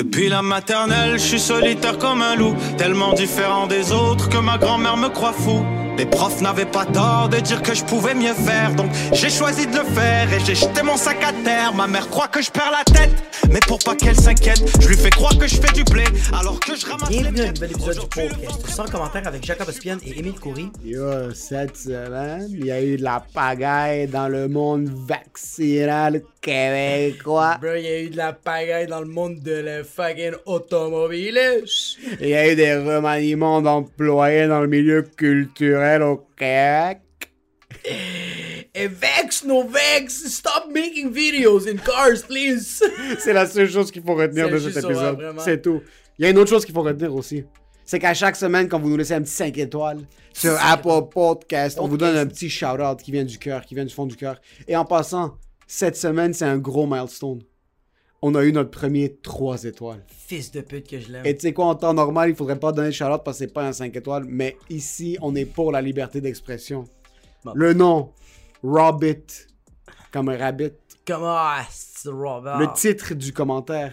Depuis la maternelle, je suis solitaire comme un loup, tellement différent des autres que ma grand-mère me croit fou. Les profs n'avaient pas tort de dire que je pouvais mieux faire, donc j'ai choisi de le faire et j'ai jeté mon sac à terre. Ma mère croit que je perds la tête, mais pour pas qu'elle s'inquiète, je lui fais croire que je fais du blé alors que je ramasse les Bienvenue à un nouvel épisode du podcast sans commentaire avec Jacob Ospian et Émile Coury. Yo, cette semaine, il y a eu de la pagaille dans le monde vaccinal québécois. Bro, il y a eu de la pagaille dans le monde de la fucking automobile. Il y a eu des remaniements d'employés dans le milieu culturel au Québec. Et Vex, no Vex, stop making videos in cars, please. C'est la seule chose qu'il faut retenir de cet épisode. C'est tout. Il y a une autre chose qu'il faut retenir aussi. C'est qu'à chaque semaine, quand vous nous laissez un petit 5 étoiles sur Apple Podcast, on vous donne un petit shout-out qui vient du cœur, qui vient du fond du cœur. Et en passant, cette semaine, c'est un gros milestone. On a eu notre premier 3 étoiles. Fils de pute que je l'aime. Et tu sais quoi, en temps normal, il faudrait pas donner de shout-out parce que c'est pas un 5 étoiles, mais ici, on est pour la liberté d'expression. Bon. Le nom, Rabbit, comme un rabbit. Comment ah, Robert? Le titre du commentaire,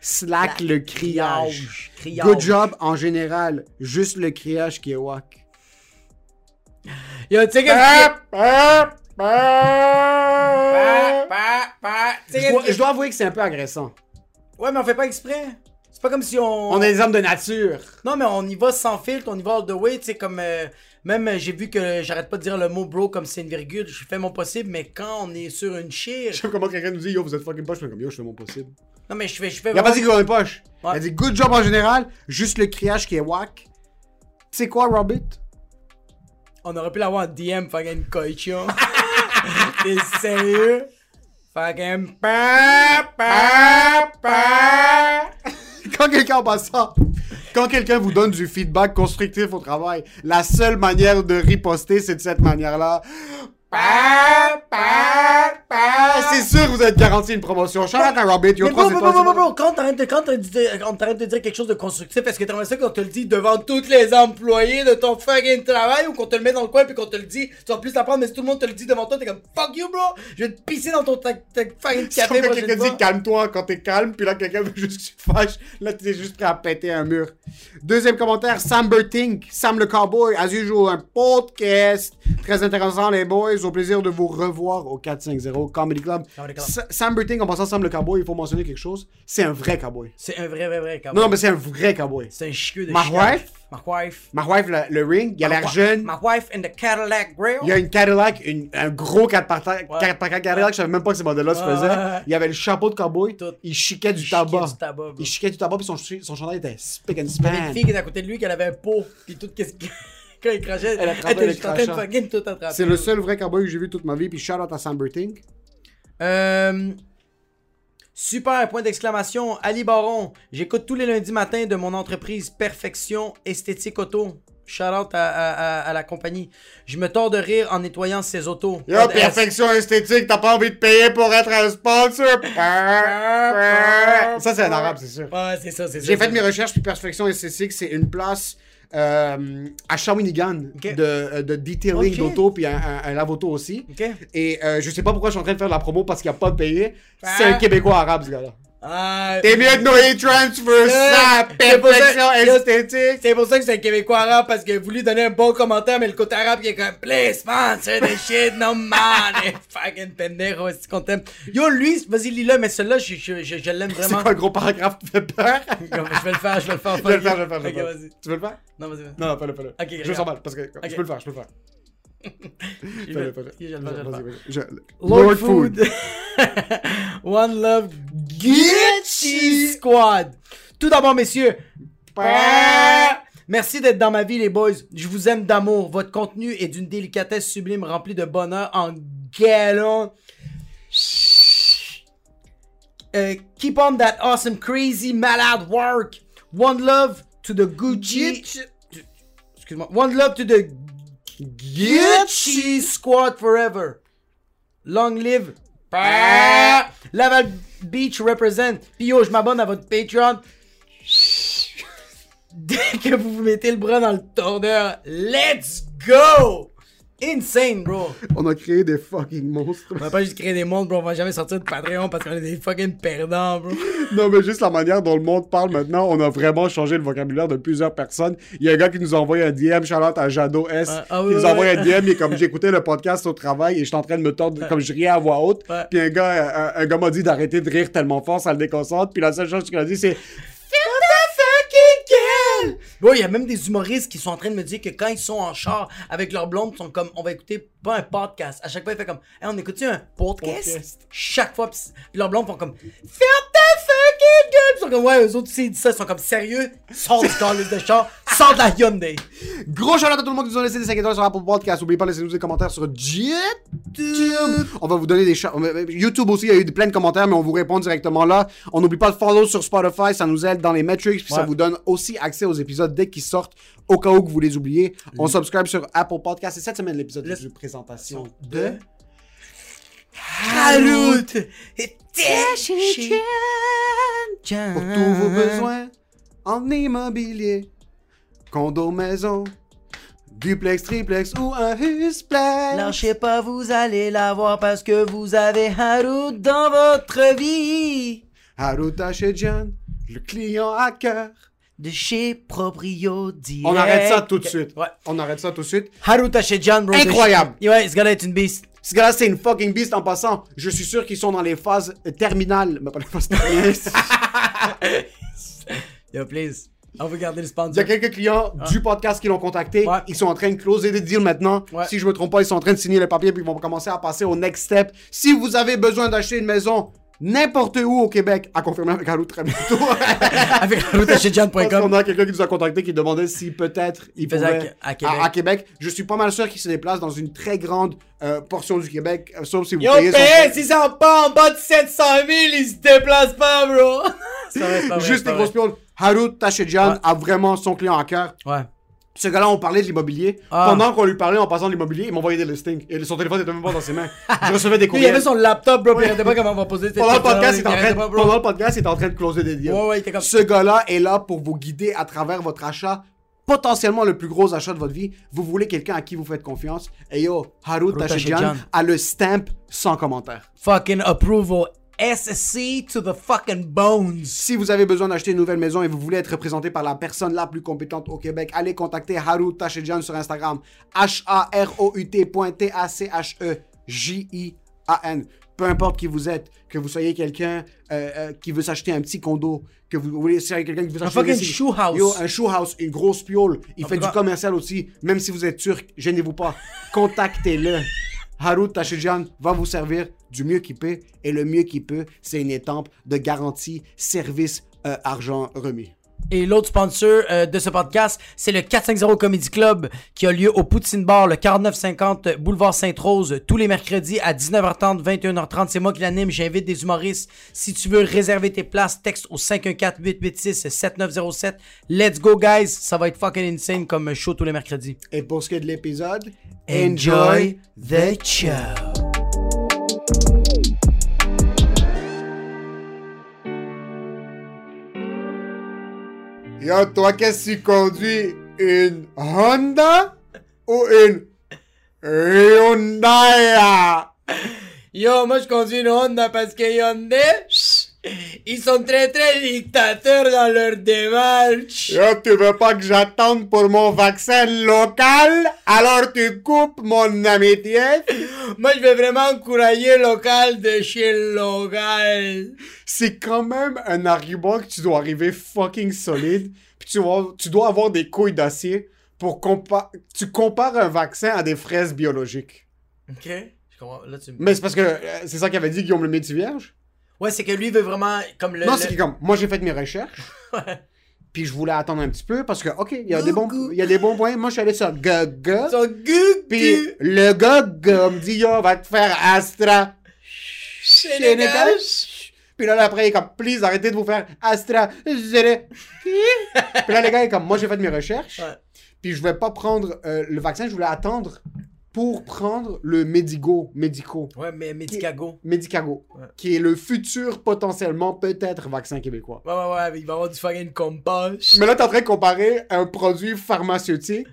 Slack le criage. Criage. Good job en général, juste le criage qui est wack. Yo, tu sais qu'est-ce Sais dois, qu'est-ce je dois avouer que c'est un peu agressant. Ouais, mais on fait pas exprès. C'est pas comme si on... On est des hommes de nature. Non, mais on y va sans filtre, on y va all the way, tu sais, comme... euh, même, euh, j'ai vu que j'arrête pas de dire le mot bro comme c'est une virgule, je fais mon possible, mais quand on est sur une chire... Je sais comment quelqu'un nous dit Yo, vous êtes fucking poche, je fais comme Yo, je fais mon possible. Non, mais je fais... Je fais Il a pas dit qu'on est poche. Ouais. Il a dit good job en général, juste le criage qui est wack. Tu sais quoi, Rabbit? On aurait pu l'avoir en DM, fucking coachon. Sérieux? Quand quelqu'un en passant, quand quelqu'un vous donne du feedback constructif au travail, la seule manière de riposter, c'est de cette manière-là. Pa. C'est sûr que vous êtes garanti une promotion. Charlotte à Rabbit, yo, Mais trois bro, bro, étoiles. quand t'arrêtes de, quand de, dire- quelque chose de constructif, est-ce que t'aimerais ça qu'on te le dit devant tous les employés de ton fucking travail ou qu'on te le met dans le coin puis qu'on te le dit, tu vas plus l'apprendre, mais si tout le monde te le dit devant toi, t'es comme fuck you, bro, je vais te pisser dans ton fucking café quand quelqu'un dit calme-toi quand t'es calme, puis là quelqu'un veut juste que tu te fâches. Là t'es juste prêt à péter un mur. Deuxième commentaire, Sam Bertink, Sam le cowboy, as usual, un podcast très intéressant les boys. Au plaisir de vous revoir au 450 Comedy Club. Comedy Club. Sa- Sam Bertink, en passant Sam le cowboy, il faut mentionner quelque chose. C'est un vrai cowboy. C'est un vrai, vrai, vrai, quand Non, non, mais c'est un vrai cowboy. C'est un chieux de Ma wife? Ma wife. Ma wife, le, le ring, il a l'air jeune. Ma wife in the Cadillac Grill. Il y a une Cadillac, une- un gros 4x4 Ouais. 4x4 Cadillac, je savais même pas que ce modèle-là se Ouais, faisait. Il y avait le chapeau de cowboy, Tout. il chiquait du Il chiquait tabac. du tabac, bro. Il chiquait du tabac, puis son, son chandail était spick and Il y avait une fille qui était à côté de lui, qui avait un pot, pis tout qu'est-ce que. Quand il crachait, Elle attrapait était le en train de crachat. fucking tout attraper. C'est le seul vrai cowboy que j'ai vu toute ma vie, puis shout out à Sam Bertink. Euh, super, point d'exclamation. Ali Baron, j'écoute tous les lundis matins de mon entreprise Perfection Esthétique Auto. Shout out à, à- à- à la compagnie. Je me tords de rire en nettoyant ses autos. Yo, Pas de- perfection esthétique, t'as pas envie de payer pour être un sponsor? Ça, c'est un arabe, c'est sûr. Ouais, c'est ça, c'est ça. J'ai fait mes recherches, puis perfection esthétique, c'est une place euh, à Shawinigan de, euh, de detailing Ok. d'auto, puis un, un, un lave-auto aussi. Et euh, je sais pas pourquoi je suis en train de faire de la promo parce qu'il n'y a pas de payé. C'est Ah. un Québécois arabe, ce gars-là. Ah, T'es mieux de noyer c'est pour ça- perfection c'est- esthétique. C'est pour ça que c'est un Québécois arabe parce qu'il a voulu donner un bon commentaire, mais le côté arabe qui est comme Please sponsor the shit, no money. Fucking pendejo, est-ce qu'on t'aime? Yo, lui, vas-y, lis-le, mais celui-là, je, je, je, je l'aime C'est vraiment. quoi un gros paragraphe qui fait peur? Je vais le faire, je vais le faire. Je vais le faire, je vais le faire, je le vas-y. Tu veux le faire? Non, vas-y, vas-y. Non, fais-le, fais-le. Ok, je me sens mal parce que je Ok. peux le faire, je peux le faire. Lord, Food. One Love Gucci Squad. Tout d'abord, messieurs. Merci d'être dans ma vie, les boys. Je vous aime d'amour. Votre contenu est d'une délicatesse sublime remplie de bonheur en galon. Euh, keep on that awesome, crazy, malade work. One love to the Gucci. Excuse-moi. One love to the Gucci Squad forever. Long live. Laval Beach represent. Puis yo, je m'abonne à votre Patreon. Dès que vous vous mettez le bras dans le tourneur, let's go! Insane, bro. On a créé des fucking monstres. On va pas juste créer des mondes, bro. On va jamais sortir de Patreon parce qu'on est des fucking perdants, bro. Non, mais juste la manière dont le monde parle maintenant, on a vraiment changé le vocabulaire de plusieurs personnes. Il y a un gars qui nous a envoyé un DM, Charlotte à Jado S. Ah, ah oui, nous oui, a envoyé oui. un DM, et comme j'écoutais le podcast au travail et j'étais en train de me tordre, comme je riais à voix haute. Puis un gars, un, un gars m'a dit d'arrêter de rire tellement fort, ça le déconcentre. Puis la seule chose qu'il a dit, c'est Bro, il y a même des humoristes qui sont en train de me dire que quand ils sont en char avec leur blonde, ils sont comme, on va écouter pas un podcast. À chaque fois, ils font comme, hey, on écoute un podcast? Podcast? Chaque fois, pis leurs blondes font comme, ferme fucking! Pis Ils sont comme, ouais, eux autres, s'ils disent ça, ils sont comme, sérieux? Sors du calice de char, sors de la Hyundai. Gros shout à tout le monde qui nous a laissé des 5 étoiles sur Apple Podcast. N'oubliez pas de laisser nous des commentaires sur YouTube. On va vous donner des shout- YouTube aussi, il y a eu plein de commentaires, mais on vous répond directement là. On n'oublie pas de follow sur Spotify, ça nous aide dans les metrics, puis ça vous donne aussi accès aux épisodes dès qu'ils sortent, au cas où que vous les oubliez. On subscribe sur Apple Podcast. Et cette semaine, l'épisode de présentation de- Harout! Pour tous vos besoins en immobilier, condo, maison, duplex, triplex ou un husplex. Lâchez pas, vous allez l'avoir parce que vous avez Harout dans votre vie. Haruta chez John, le client à cœur. De chez Proprio Direct. On arrête ça tout de suite. Ouais. On arrête ça tout de suite. Harout John, bro. Incroyable. chez- Ouais, ce gars-là est une beast. Ce gars-là, c'est une fucking beast en passant. Je suis sûr qu'ils sont dans les phases terminales. Mais pas les phases terminales. Yo, please. On veut garder le Il y sponsor. a quelques clients du podcast qui l'ont contacté. Ouais. Ils sont en train de closer des deals maintenant. Ouais. Si je me trompe pas, ils sont en train de signer les papiers puis ils vont commencer à passer au next step. Si vous avez besoin d'acheter une maison n'importe où au Québec, à confirmer avec Harout très bientôt. Avec Parce qu'on haroutachetjohn.com. a quelqu'un qui nous a contacté qui demandait si peut-être il faisait pouvait à- à Québec. à Québec. Je suis pas mal sûr qu'il se déplace dans une très grande euh, portion du Québec, euh, sauf si vous Yo, payez son- payé, ça pas en bas de 700 000, il se déplace pas, bro. C'est pas vrai, Juste pas grosses pioles. Harout Tachedjan Ouais. a vraiment son client à cœur. Ouais. Ce gars-là, on parlait de l'immobilier. Ah. Pendant qu'on lui parlait en passant de l'immobilier, il m'envoyait des listings. Et son téléphone était même pas dans ses mains. Je recevais des Lui, il courriels. avait son laptop, bro, il pas comment on va poser. Pendant le podcast, il en train pas, pendant le podcast, il était en train de closer des deals. Ouais, ouais, il était comme. Ce gars-là est là pour vous guider à travers votre achat, potentiellement le plus gros achat de votre vie. Vous voulez quelqu'un à qui vous faites confiance. Et yo, Tachedjan Tachedjan. a le stamp sans commentaire. Fucking approval. SC to the fucking bones. Si vous avez besoin d'acheter une nouvelle maison et vous voulez être représenté par la personne la plus compétente au Québec, allez contacter Harout Tachedjan sur Instagram. H-A-R-O-U-T point T-A-C-H-E-J-I-A-N. Peu importe qui vous êtes, que vous soyez quelqu'un euh, euh, qui veut s'acheter un petit condo, que vous voulez c'est quelqu'un qui veut s'acheter fucking des- shoe house. Yo, un shoe house, une grosse piole. Il En fait du commercial aussi. Même si vous êtes turc, gênez-vous pas. Contactez-le. Harout Tachedjan va vous servir du mieux qu'il peut. Et le mieux qu'il peut, c'est une étampe de garantie, service, euh, argent remis. Et l'autre sponsor euh, de ce podcast, c'est le 450 Comedy Club qui a lieu au Poutine Bar, le 4950 Boulevard Sainte-Rose, tous les mercredis à 19h30, 21h30. C'est moi qui l'anime, j'invite des humoristes. Si tu veux réserver tes places, texte au 514-886-7907. Let's go, guys! Ça va être fucking insane comme show tous les mercredis. Et pour ce qui est de l'épisode, Enjoy the show! Yo, toi, qu'est-ce que tu conduis? Une Honda ou une Hyundai? Yo, moi je conduis une Honda parce que Hyundai, ils sont très très dictateurs dans leur démarche. Yo, tu veux pas que j'attende pour mon vaccin local? Alors tu coupes mon amitié? Moi, je vais vraiment encourager local de chez local. C'est quand même un argument que tu dois arriver fucking solide. Puis tu dois, tu dois avoir des couilles d'acier pour compa tu compares un vaccin à des fraises biologiques. Ok. Je comprends. Là, tu Mais c'est parce que euh, c'est ça qu'avait dit Guillaume le métier vierge? Ouais, c'est que lui veut vraiment comme le. non, le- c'est que comme moi j'ai fait mes recherches. Puis je voulais attendre un petit peu parce que ok, il y a des bons il y a des bons points. Moi je suis allé sur Gaga. Gugu. Puis le gars, me dit yo va te faire Astra. Puis là, après, il est comme, please, arrêtez de vous faire Astra. Puis là, les gars, il est comme, moi, j'ai fait mes recherches. Ouais. Puis je vais pas prendre euh, le vaccin, je voulais attendre pour prendre le Medigo, Medico, Ouais, mais Medicago. Medicago, Ouais. qui est le futur potentiellement peut-être vaccin québécois. Ouais, ouais, ouais, il va y avoir du fucking compost. Mais là, t'es en train de comparer un produit pharmaceutique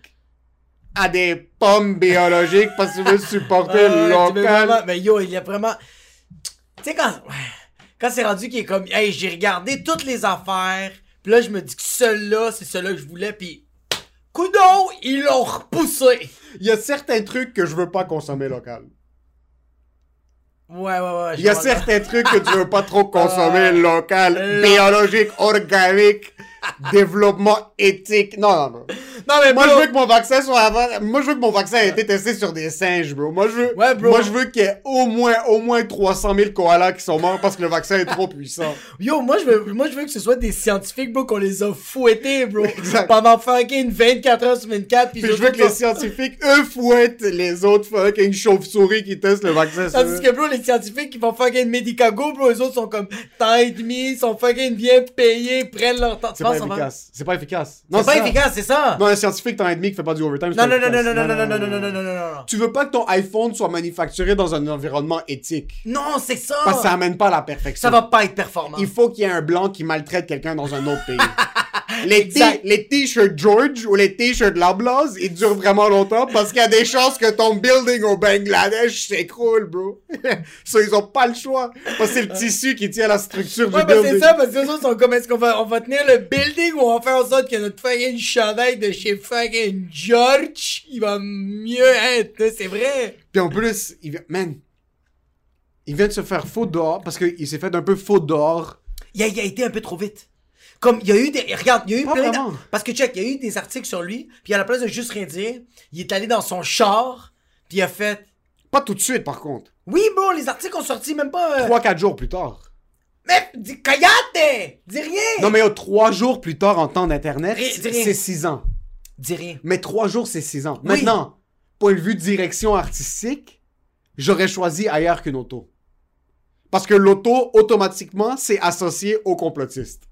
à des pommes biologiques parce que tu veux supporter local. vraiment- Mais yo, il y a vraiment. Tu sais, quand. Quand c'est rendu qu'il est comme. Hey, j'ai regardé toutes les affaires. Puis là, je me dis que celui-là, c'est celui-là que je voulais. Puis. Coudon, ils l'ont repoussé. Il y a certains trucs que je veux pas consommer local. Ouais, ouais, ouais. Il y a certains trucs que tu veux pas trop consommer local, biologique, organique, développement éthique. Non, non, non. Non, mais Moi, bro, je veux que mon vaccin soit avant. Moi, je veux que mon vaccin ait été testé sur des singes, bro. Moi, je veux. Ouais, bro. Moi, je veux qu'il y ait au moins, au moins 300 000 koalas qui sont morts parce que le vaccin est trop puissant. Yo, moi je, veux, moi je veux que ce soit des scientifiques, bro, qu'on les a fouettés, bro. Exact. Pendant fucking 24 heures sur 24. Puis, Puis je veux que les scientifiques, eux, fouettent les autres fucking chauves-souris qui testent le vaccin Tandis que, bro, les scientifiques qui font fucking Medicago, bro, les autres sont comme temps et demi, sont fucking bien payés, prennent leur temps. C'est pas efficace. C'est pas efficace. C'est pas efficace, c'est ça. Non, un scientifique, et demi qui fait pas du overtime. Non, non, non, non, non, non, non, non, non, non, non, non, non, non, non. Tu veux pas que ton iPhone soit manufacturé dans un environnement éthique. Non, c'est ça. Parce que ça amène pas à la perfection. Ça va pas être performant. Il faut qu'il y ait un blanc qui maltraite quelqu'un dans un autre pays. les, t-shirts George ou les t-shirts Loblaws, ils durent vraiment longtemps parce qu'il y a des chances que ton building au Bangladesh s'écroule, bro. ça, ils ont pas le choix. Parce que c'est le tissu qui tient la structure Ouais, du bah building. c'est ça, parce que autres sont comme, est-ce qu'on va, on va tenir le building ou on va faire en sorte que notre fucking chandail de chez fucking George, il va mieux être, c'est vrai. Puis en plus, il vient, man, il vient de se faire faux dehors parce qu'il s'est fait un peu faux dehors. Il a, il a été un peu trop vite. Comme, il y a eu des, regarde, il y a eu Pas plein parce que check, il y a eu des articles sur lui, puis à la place de juste rien dire, il est allé dans son char, puis il a fait, Pas tout de suite, par contre. oui, bro, les articles ont sorti même pas, euh, Trois, quatre jours plus tard. mais, dis, callate! Dis rien! Non, mais trois jours plus tard en temps d'Internet, c'est six ans. Dis rien. Mais trois jours, c'est six ans. Oui. Maintenant, point de vue direction artistique, j'aurais choisi ailleurs qu'une auto. Parce que l'auto, automatiquement, c'est associé aux complotistes.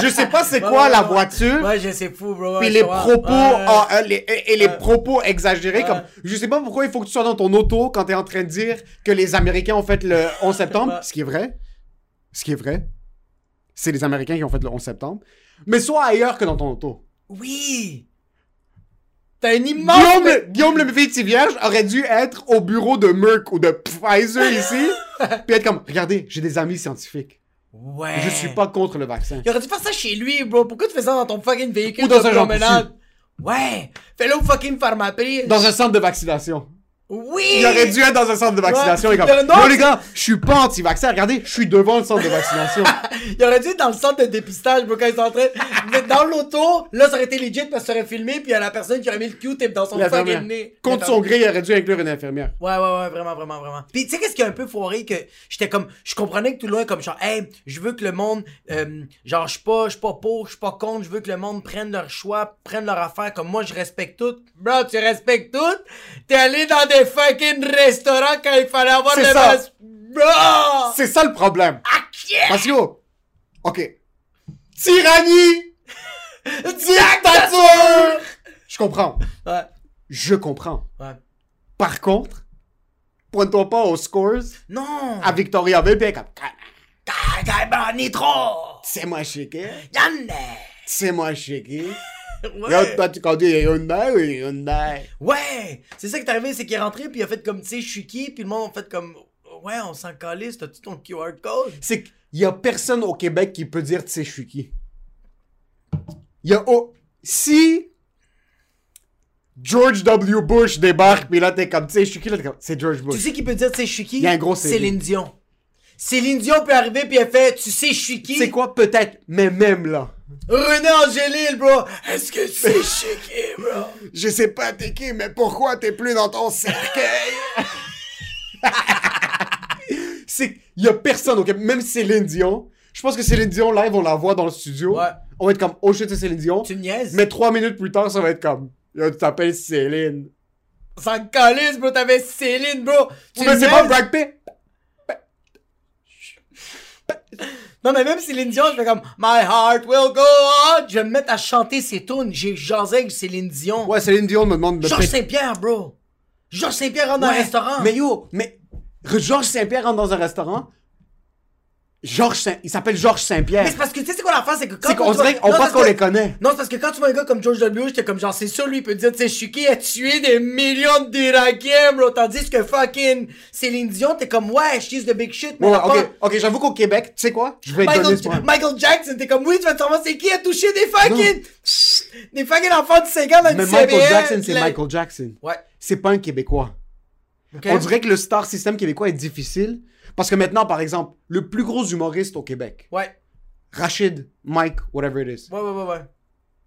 Je sais pas c'est quoi la voiture. Ouais, je sais fou, bro. Puis les propos euh, les- et, les propos exagérés comme je sais pas pourquoi il faut que tu sois dans ton auto quand t'es en train de dire que les Américains ont fait le 11 septembre. Ce qui est vrai ce qui est vrai c'est les Américains qui ont fait le 11 septembre. Mais sois ailleurs que dans ton auto. Oui! T'as une immense... Guillaume, le- Guillaume le petit vierge aurait dû être au bureau de Merck ou de Pfizer ici puis être comme regardez j'ai des amis scientifiques Ouais. je suis pas contre le vaccin Il aurait dû faire ça chez lui, bro. Pourquoi tu fais ça dans ton fucking véhicule Ou dans de un promenade? Ouais. Fais-le au fucking pharmaprix. dans un centre de vaccination Oui! Il aurait dû être dans un centre de vaccination. Ouais. et comme, Non, les gars, je suis pas anti-vaccin. Regardez, je suis devant le centre de vaccination. Il aurait dû être dans le centre de dépistage, bro, quand ils sont en train... Mais dans l'auto, là, ça aurait été legit parce que ça aurait filmé, puis il y a la personne qui aurait mis le Q-tip dans son fucking nez. Contre son gré, il aurait dû inclure une infirmière. Ouais, ouais, ouais, vraiment, vraiment, vraiment. Puis, tu sais, qu'est-ce qui est un peu foiré que j'étais comme, je comprenais que tout loin, comme genre, hey, je veux que le monde, euh, genre, je suis pas, je suis pas pour, je suis pas contre, je veux que le monde prenne leur choix, prenne leur affaire, comme moi, je respecte tout. Bro, tu respectes tout? T'es allé dans des fucking restaurants quand il fallait avoir des ça. masques. Bro! C'est ça le problème. Ah, yeah! Parce que, ok. Tyrannie! Dictature! Je comprends. Ouais, Je comprends. ouais. Par contre, pointe-toi pas aux scores Non! à Victoriaville pis comme, Ah, c'est moi chiqué. C'est moi chiqué. Ouais! toi, tu conduis Hyundai ou Hyundai? Ouais! C'est ça qui est arrivé, c'est qu'il est rentré, puis il a fait comme, tu sais, je suis qui, puis le monde a fait comme, ouais, on s'en calisse, t'as-tu ton QR code? c'est qu'il y a personne au Québec qui peut dire tu sais je suis qui. Il y a oh, si George W. Bush débarque puis là t'es comme tu sais je suis qui là t'es comme c'est George Tu Bush. sais qui peut dire, tu sais, je suis qui? Il y a un gros. Céline Dion. Céline Dion peut arriver, puis elle fait, tu sais, je suis qui? C'est quoi peut-être mais même là. René Angélil, bro! Est-ce que tu sais, suis qui, bro? Je sais pas t'es qui mais pourquoi t'es plus dans ton cercueil? C'est y a personne Québec même Céline Dion. Je pense que Céline Dion live on la voit dans le studio. Ouais. On va être comme oh shit c'est Céline Dion. Tu niaises? Mais trois minutes plus tard ça va être comme Yo, tu t'appelles Céline. Sans calisse, bro, t'avais Céline, bro! Tu mais me c'est pas? Brad Pitt. Non, mais même Céline Dion, je fais comme My heart will go on! Je vais me mettre à chanter ses tunes. J'ai jasé avec Céline Dion. Ouais, Céline Dion me demande de Georges Saint-Pierre, bro! Georges Saint-Pierre rentre dans un restaurant. Mais yo, mais Georges Saint-Pierre rentre dans un restaurant. Georges Saint... Il s'appelle Georges Saint-Pierre. Mais c'est parce que tu sais c'est quoi moi, la face, c'est que quand C'est qu'on dirait qu'on pense qu'on les connaît. Non, c'est parce que quand tu vois un gars comme George W. j'étais comme genre, c'est sûr, lui, il peut dire, tu sais, Shuki a tué des millions d'Irakiens, bro? Tandis que fucking Céline Dion, t'es comme, ouais, she's the big shit, mais Ouais, ok, ok, j'avoue qu'au Québec, tu sais quoi? Je vais Michael, donner. Michael Jackson, t'es comme, oui, tu vas te savoir c'est qui a touché des fucking, des fucking enfants de 5 ans dans Mais Michael Jackson, c'est Michael Jackson. Ouais. C'est pas un Québécois. Ok. On dirait que le star system québécois est difficile. Parce que maintenant, par exemple, le plus gros humoriste au Québec, Ouais. Rachid, Mike, whatever it is. Ouais, ouais, ouais, ouais.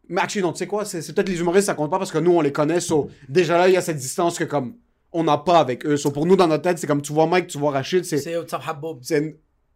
Mais actually, non, tu sais quoi? C'est peut-être les humoristes, ça compte pas parce que nous, on les connaît. So, déjà là, il y a cette distance que comme on n'a pas avec eux. So, pour nous, dans notre tête, c'est comme tu vois Mike, tu vois Rachid, c'est. C'est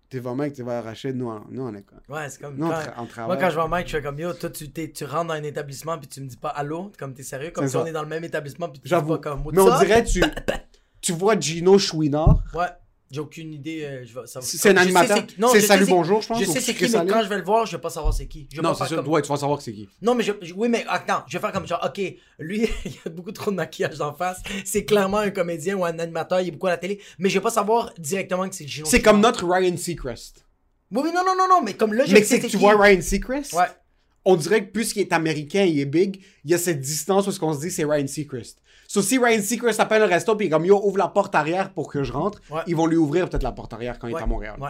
Tu vois Mike, tu vois Rachid, nous, nous on est quoi? Ouais, c'est comme. Nous, quand- on Moi, travaille. quand je vois Mike, je fais comme yo, toi, tu, tu rentres dans un établissement puis tu me dis pas allô, comme t'es sérieux, comme si ça. on est dans le même établissement puis tu dis pas comme Mais on dirait, tu, tu vois Gino Chouinard. Ouais, j'ai aucune idée. euh, je vais, ça, C'est un animateur? c'est- Salut Bonjour, je pense. Je sais c'est qui, mais quand je vais le voir, je vais pas savoir c'est qui. Je vais Non, c'est sûr. comme- Ouais, tu vas savoir que c'est qui. Non, mais je, oui, mais attends, je vais faire comme genre, ok, lui, il y a beaucoup trop de maquillage d'en face. C'est clairement un comédien ou un animateur, il est beaucoup à la télé, mais je vais pas savoir directement que c'est Gino. C'est comme notre Ryan Seacrest. Oui, oui, non, non, non, non, mais comme là, je Mais sais que tu qui. vois Ryan Seacrest? Ouais. On dirait que puisqu'il est américain, il est big, il y a cette distance où ce qu'on se dit c'est Ryan Seacrest. So si Ryan Seacrest appelle le resto puis comme yo ouvre la porte arrière pour que je rentre, Ouais. ils vont lui ouvrir peut-être la porte arrière quand il est à Montréal. Ouais.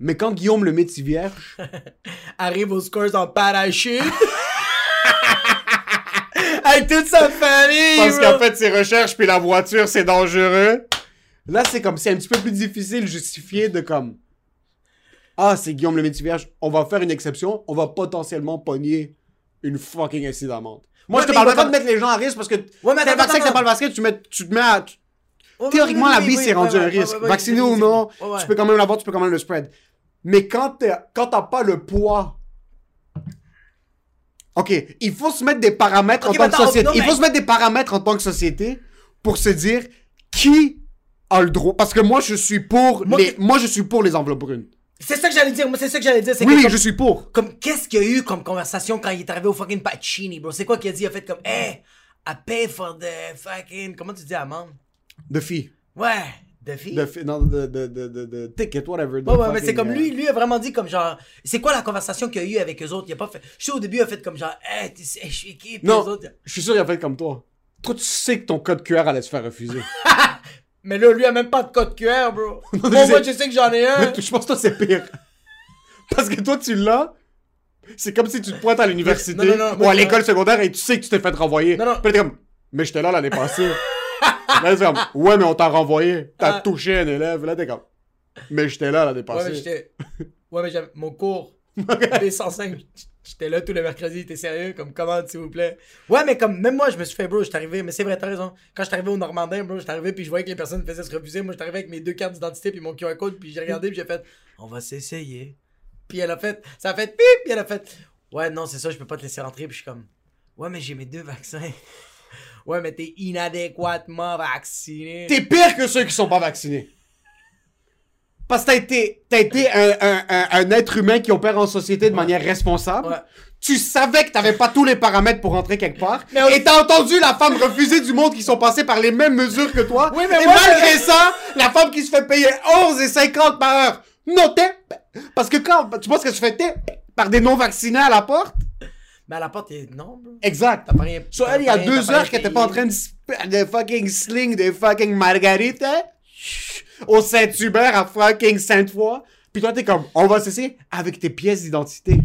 Mais quand Guillaume le métier vierge, Arrive aux scores en parachute. Avec toute sa famille. parce qu'en fait ses recherches puis la voiture c'est dangereux. Là c'est comme c'est un petit peu plus difficile de justifier de comme ah c'est Guillaume le métier vierge, on va faire une exception, on va potentiellement pogner une fucking incident d'amende. Moi Ouais, je te parle pas de mettre les gens à risque parce que Ouais, mais attends, vaccin, attends, t'es pas le basket, tu, mets, tu te mets à. tu- Théoriquement, oui, la vie, oui, c'est rendu un risque. Vacciné ou non, tu peux quand même l'avoir, tu peux quand même le spread. Mais quand t'as pas le poids. Ok, il faut se mettre des paramètres en tant que société. non, Il faut se mettre des paramètres en tant que société pour se dire qui a le droit. Parce que moi, je suis pour Moi, les, que- moi, je suis pour les enveloppes brunes. C'est ça que j'allais dire. Moi, c'est ça que j'allais dire. Oui, que oui, comme- je suis pour. Comme, qu'est-ce qu'il y a eu comme conversation quand il est arrivé au fucking Pacini, bro? C'est quoi qu'il a dit? Il a fait comme, hey, I pay for the fucking. Comment tu dis amende? De filles. Ouais, de fille. De filles. Non, de ticket, whatever. Ouais, ouais, mais c'est comme euh, lui, lui a vraiment dit comme genre, c'est quoi la conversation qu'il a eu avec eux autres? Il a pas fait, je sais au début, il a fait comme genre, hey, tu sais, je suis qui? Puis Non, eux autres, je suis sûr qu'il a fait comme toi. Toi, tu sais que ton code QR allait se faire refuser. mais là, lui a même pas de code QR, bro. Bon, moi, je sais que j'en ai un. je pense que toi, c'est pire. Parce que toi, tu l'as. C'est comme si tu te pointes à l'université Non, non, non, ou à l'école secondaire et tu sais que tu t'es fait renvoyer. Non, non. Puis t'es comme, mais j'étais là l'année passée. là, c'est comme, ouais, mais on t'a renvoyé. T'as Ah. touché un élève. Là, t'es comme, mais j'étais là l'année Ouais, mais passée. j'étais. Ouais, mais j'avais mon cours. B105, j'étais là tous les mercredis, t'es sérieux? Comme comment, s'il vous plaît? Ouais, mais comme, même moi, je me suis fait, bro, j'étais arrivé, mais c'est vrai, t'as raison. Quand j'étais arrivé au Normandin, bro, j'étais arrivé, puis je voyais que les personnes faisaient se refuser. Moi, j'étais arrivé avec mes deux cartes d'identité, puis mon QR code, puis j'ai regardé, puis j'ai fait, on va s'essayer. Puis elle a fait, ça a fait pip, puis elle a fait, ouais, non, c'est ça, je peux pas te laisser rentrer, puis je suis comme, ouais, mais j'ai mes deux vaccins. Ouais, mais t'es inadéquatement vacciné. T'es pire que ceux qui sont pas vaccinés. Parce que t'as été, t'as été un, un, un, un être humain qui opère en société de manière responsable. Ouais. Tu savais que t'avais pas tous les paramètres pour rentrer quelque part. Mais on- Et t'as entendu la femme refuser du monde qui sont passés par les mêmes mesures que toi. Oui, mais et moi, malgré ça, la femme qui se fait payer 11 et 50 par heure. Notez. Parce que quand, tu penses que tu fais t'es par des non-vaccinés à la porte? Mais à la porte, t'es, non, bro. Exact. T'as pas rien. So, elle, il y a deux heures qu'elle était pas en train de, de fucking sling des fucking margaritas au Saint-Hubert à fucking Sainte-Foy. Puis toi, t'es comme, on va s'essayer avec tes pièces d'identité.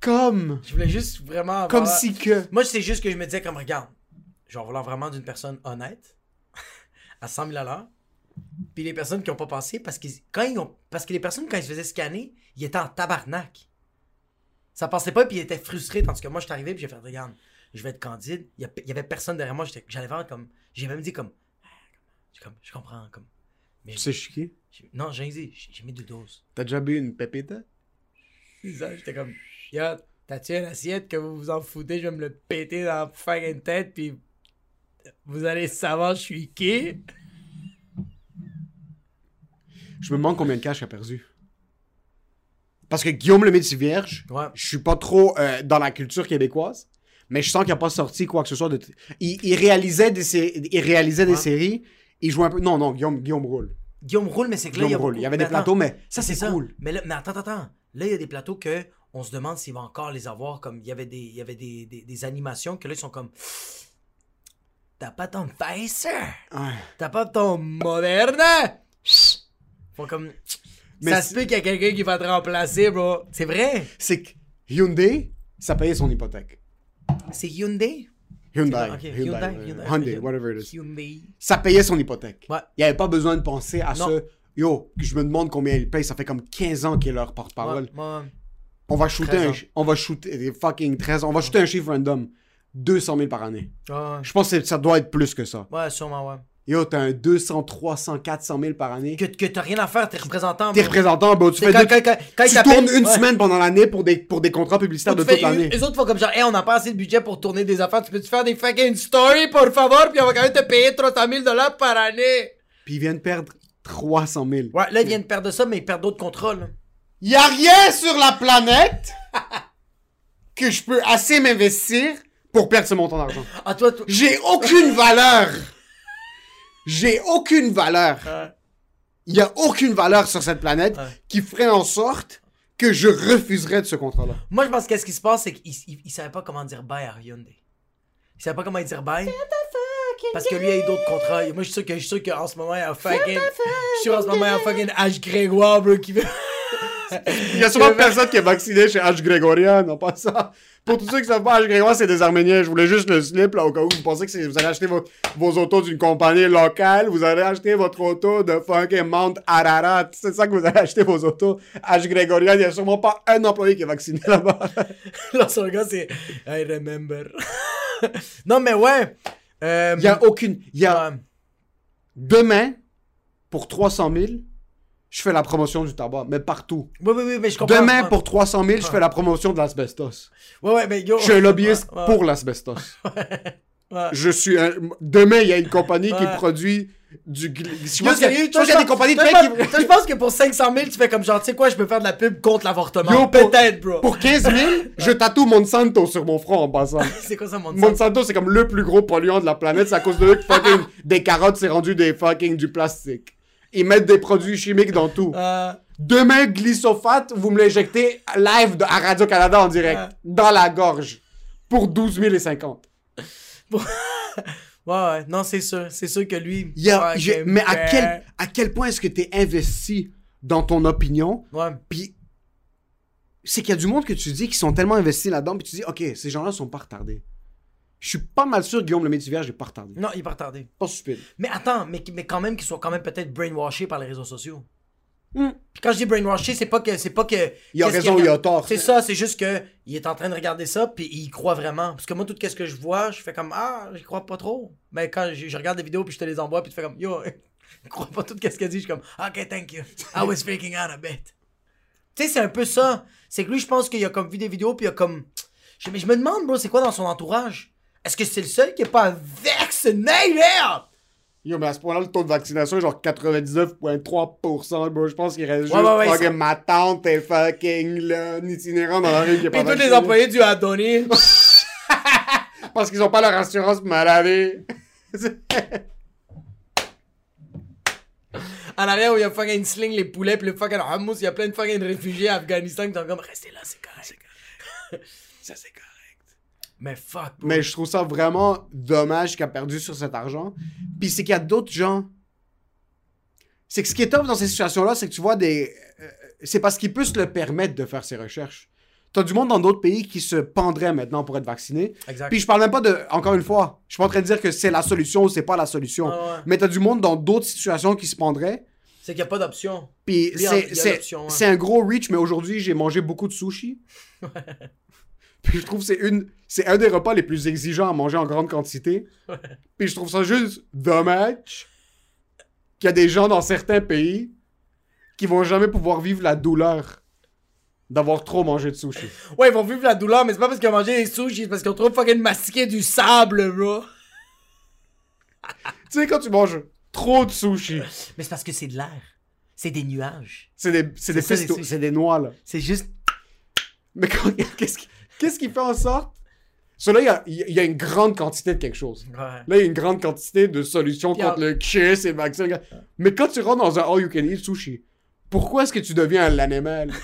Comme, Je voulais juste vraiment. avoir- comme si que. Moi, c'est juste que je me disais, comme, regarde, genre, voulant vraiment d'une personne honnête, à 100 000 à l'heure. Puis les personnes qui ont pas passé, parce, qu'ils quand ils ont, parce que les personnes, quand ils se faisaient scanner, ils étaient en tabarnak. Ça passait pas, puis ils étaient frustrés. Tandis que moi, je suis arrivé, puis j'ai fait, regarde, je vais être candide. Il y, a- il y avait personne derrière moi. J'allais voir comme. J'ai même dit, comme. Je, comme, je comprends, comme. Mais Tu sais, je suis qui? j'ai- non, j'ai dit, j'ai mis deux doses. T'as déjà bu une ça, j'étais comme, yo, t'as-tu une assiette que vous vous en foutez, je vais me le péter dans la fucking tête, puis vous allez savoir je suis qui? Je me demande combien de cash a perdu. Parce que Guillaume le métier vierge, Ouais. je suis pas trop euh, dans la culture québécoise, mais je sens qu'il a pas sorti quoi que ce soit de. Il, il réalisait des, sé- il réalisait des séries, il jouait un peu. Non, non, Guillaume, Guillaume roule. Guillaume roule, mais c'est que là, Guillaume il y a. Il y avait des mais attends, plateaux, mais Ça, c'est cool. Mais, là, mais attends, attends, attends. Là, il y a des plateaux que on se demande s'il va encore les avoir. Comme il y avait des, il y avait des, des- des animations que là, ils sont comme. T'as pas ton Pfizer? Ouais. T'as pas ton Moderna? Faut comme. Mais ça c'est- se peut qu'il y a quelqu'un qui va te remplacer, bro. C'est vrai. C'est que Hyundai, ça payait son hypothèque. C'est Hyundai? Hyundai. Hyundai, Hyundai, euh, Hyundai, Hyundai, ok. whatever it is. Hyundai. Ça payait son hypothèque. Ouais. Il n'y avait pas besoin de penser à Non. ça. Yo, je me demande combien ils payent. Ça fait comme 15 ans qu'il est leur porte-parole. Ouais, ouais. On va shooter 13 un, ans. chi- on va shooter fucking 13 ans. On va shooter un chiffre random. 200 000 par année. Je pense que ça doit être plus que ça. ouais, sûrement, ouais. Yo, t'as un 200, 300, 400 000 par année. Que, que t'as rien à faire, t'es représentant. T'es représentant, bro, tu fais quand, deux- quand, quand, quand ils tu tournes une ouais. semaine pendant l'année pour des, pour des contrats publicitaires de toute l'année. Les autres font comme genre, hey, on n'a pas assez de budget pour tourner des affaires, tu peux-tu faire des fucking stories, pour favor, puis on va quand même te payer 300 000 dollars par année. Puis ils viennent perdre 300 000. Ouais, là, ils viennent perdre ça, mais ils perdent d'autres contrats, là. Y a rien sur la planète que je peux assez m'investir pour perdre ce montant d'argent. Ah, toi, toi. J'ai aucune valeur. J'ai aucune valeur. Ouais. Il y a aucune valeur sur cette planète Ouais. qui ferait en sorte que je refuserais de ce contrat-là. Moi, je pense que qu'est-ce qui se passe, c'est qu'ils ils, ils savaient pas comment dire bye à Hyundai. Ils savaient pas comment dire bye. Parce que lui a eu d'autres contrats. Moi, je suis sûr que je suis sûr qu'en ce moment, il y a un fucking. Je suis sûr en ce moment, il y a un fucking H. Grégoire, bro, qui veut. Il y a souvent personne qui est vacciné chez H. Grégorian, non pas ça. Pour tous ceux qui savent pas, H. Grégoire, c'est des Arméniens. Je voulais juste le slip, là, au cas où vous pensez que vous allez acheter vos, vos autos d'une compagnie locale. Vous allez acheter votre auto de fucking Mount Ararat. C'est ça que vous allez acheter vos autos. H. Grégorian, il y a sûrement pas un employé qui est vacciné là-bas. Là, son gars, c'est. I remember. non, mais ouais. Euh, Il y a aucune. Il y a. Demain, pour 300 000, je fais la promotion du tabac, mais partout. Oui, oui, oui, mais je comprends. Demain, pour 300 000, je fais la promotion de l'asbestos. Ouais, ouais, mais yo. Je suis un lobbyiste Ouais, ouais, pour l'asbestos. ouais. Je suis un... Demain, il y a une compagnie qui produit du... Je pense sérieux, je pense compagnies de pense- pain toi, je pense- qui... toi, je pense que pour 500 000, tu fais comme genre, tu sais quoi, je peux faire de la pub contre l'avortement. Peut-être, bro. Pour 15 000, je tatoue Monsanto sur mon front en passant. C'est quoi ça, mon sang? Monsanto, c'est comme le plus gros polluant de la planète. C'est à cause de eux que fucking des carottes, c'est rendu des fucking du plastique. Ils mettent des produits chimiques dans tout. Euh, Demain, glyphosate, vous me l'injectez live de- à Radio-Canada en direct. Ouais. Dans la gorge. Pour 12 050. ouais, ouais, non, c'est sûr. C'est sûr que lui. Il y a- fucking j'ai- mais à quel, à quel point est-ce que tu es investi dans ton opinion? Ouais. Puis, c'est qu'il y a du monde que tu dis qui sont tellement investis là-dedans, puis tu dis, OK, ces gens-là sont pas retardés. Je suis pas mal sûr que Guillaume le Métivier, j'ai pas retardé. Non, il est pas retardé. Pas stupide. Mais attends, mais, mais quand même qu'ils soient quand même peut-être brainwashés par les réseaux sociaux. Hmm. Puis quand je dis brainwashé, c'est pas que c'est pas que Il a raison, qu'il il a regarde- tort. C'est ça, c'est juste que il est en train de regarder ça puis il croit vraiment. Parce que moi tout ce que je vois, je fais comme ah, j'y crois pas trop. Mais quand je, je regarde des vidéos puis je te les envoie puis tu fais comme yo, je crois pas tout ce qu'elle dit, je suis comme OK, thank you. I was freaking out a bit. Tu sais, c'est un peu ça. C'est que lui, je pense qu'il a comme vu des vidéos puis il a comme je, mais je me demande bro, c'est quoi dans son entourage? Est-ce que c'est le seul qui est pas vaccinated Yo, mais à ce point-là, le taux de vaccination est genre 99,3%. Bro, je pense qu'il reste juste Ouais, ouais, ouais, ça- ma tante est fucking là, un itinérant dans la rue qui est pas Puis tous les vacciné. employés du Adonis. Parce qu'ils ont pas leur assurance maladie. En arrière où il y a fucking sling les poulets, puis le fucking hummus, il y a plein de fucking réfugiés à Afghanistan qui sont comme restez là, c'est correct. Ça, c'est correct. Mais fuck. bro. Mais je trouve ça vraiment dommage qu'il a perdu sur cet argent. Puis c'est qu'il y a d'autres gens. C'est que ce qui est top dans ces situations-là, c'est que tu vois des. euh, c'est parce qu'il peut se le permettre de faire ses recherches. T'as du monde dans d'autres pays qui se pendrait maintenant pour être vacciné. Exact. Puis je parle même pas de. Encore une fois, je suis pas en train de dire que c'est la solution ou c'est pas la solution. Ah ouais. Mais t'as du monde dans d'autres situations qui se pendraient. C'est qu'il n'y a pas d'option. Puis c'est- hein. c'est un gros reach, mais aujourd'hui, j'ai mangé beaucoup de sushi. Puis je trouve que c'est une c'est un des repas les plus exigeants à manger en grande quantité. Puis je trouve ça juste dommage qu'il y a des gens dans certains pays qui vont jamais pouvoir vivre la douleur d'avoir trop mangé de sushi. Ouais, ils vont vivre la douleur, mais c'est pas parce qu'ils ont mangé des sushis, c'est parce qu'ils ont trop fucking mastiqué du sable, bro. tu sais, quand tu manges trop de sushi, Mais c'est parce que c'est de l'air. C'est des nuages. c'est des, c'est des, ça, des noix, là. C'est juste. Mais qu'est-ce qui, qu'est-ce qui fait en sorte... Cela, il y a, il y a une grande quantité de quelque chose. Ouais. Là, il y a une grande quantité de solutions contre le kiss et le vaccin. Mais quand tu rentres dans un all-you-can-eat sushi, pourquoi est-ce que tu deviens un l'animal?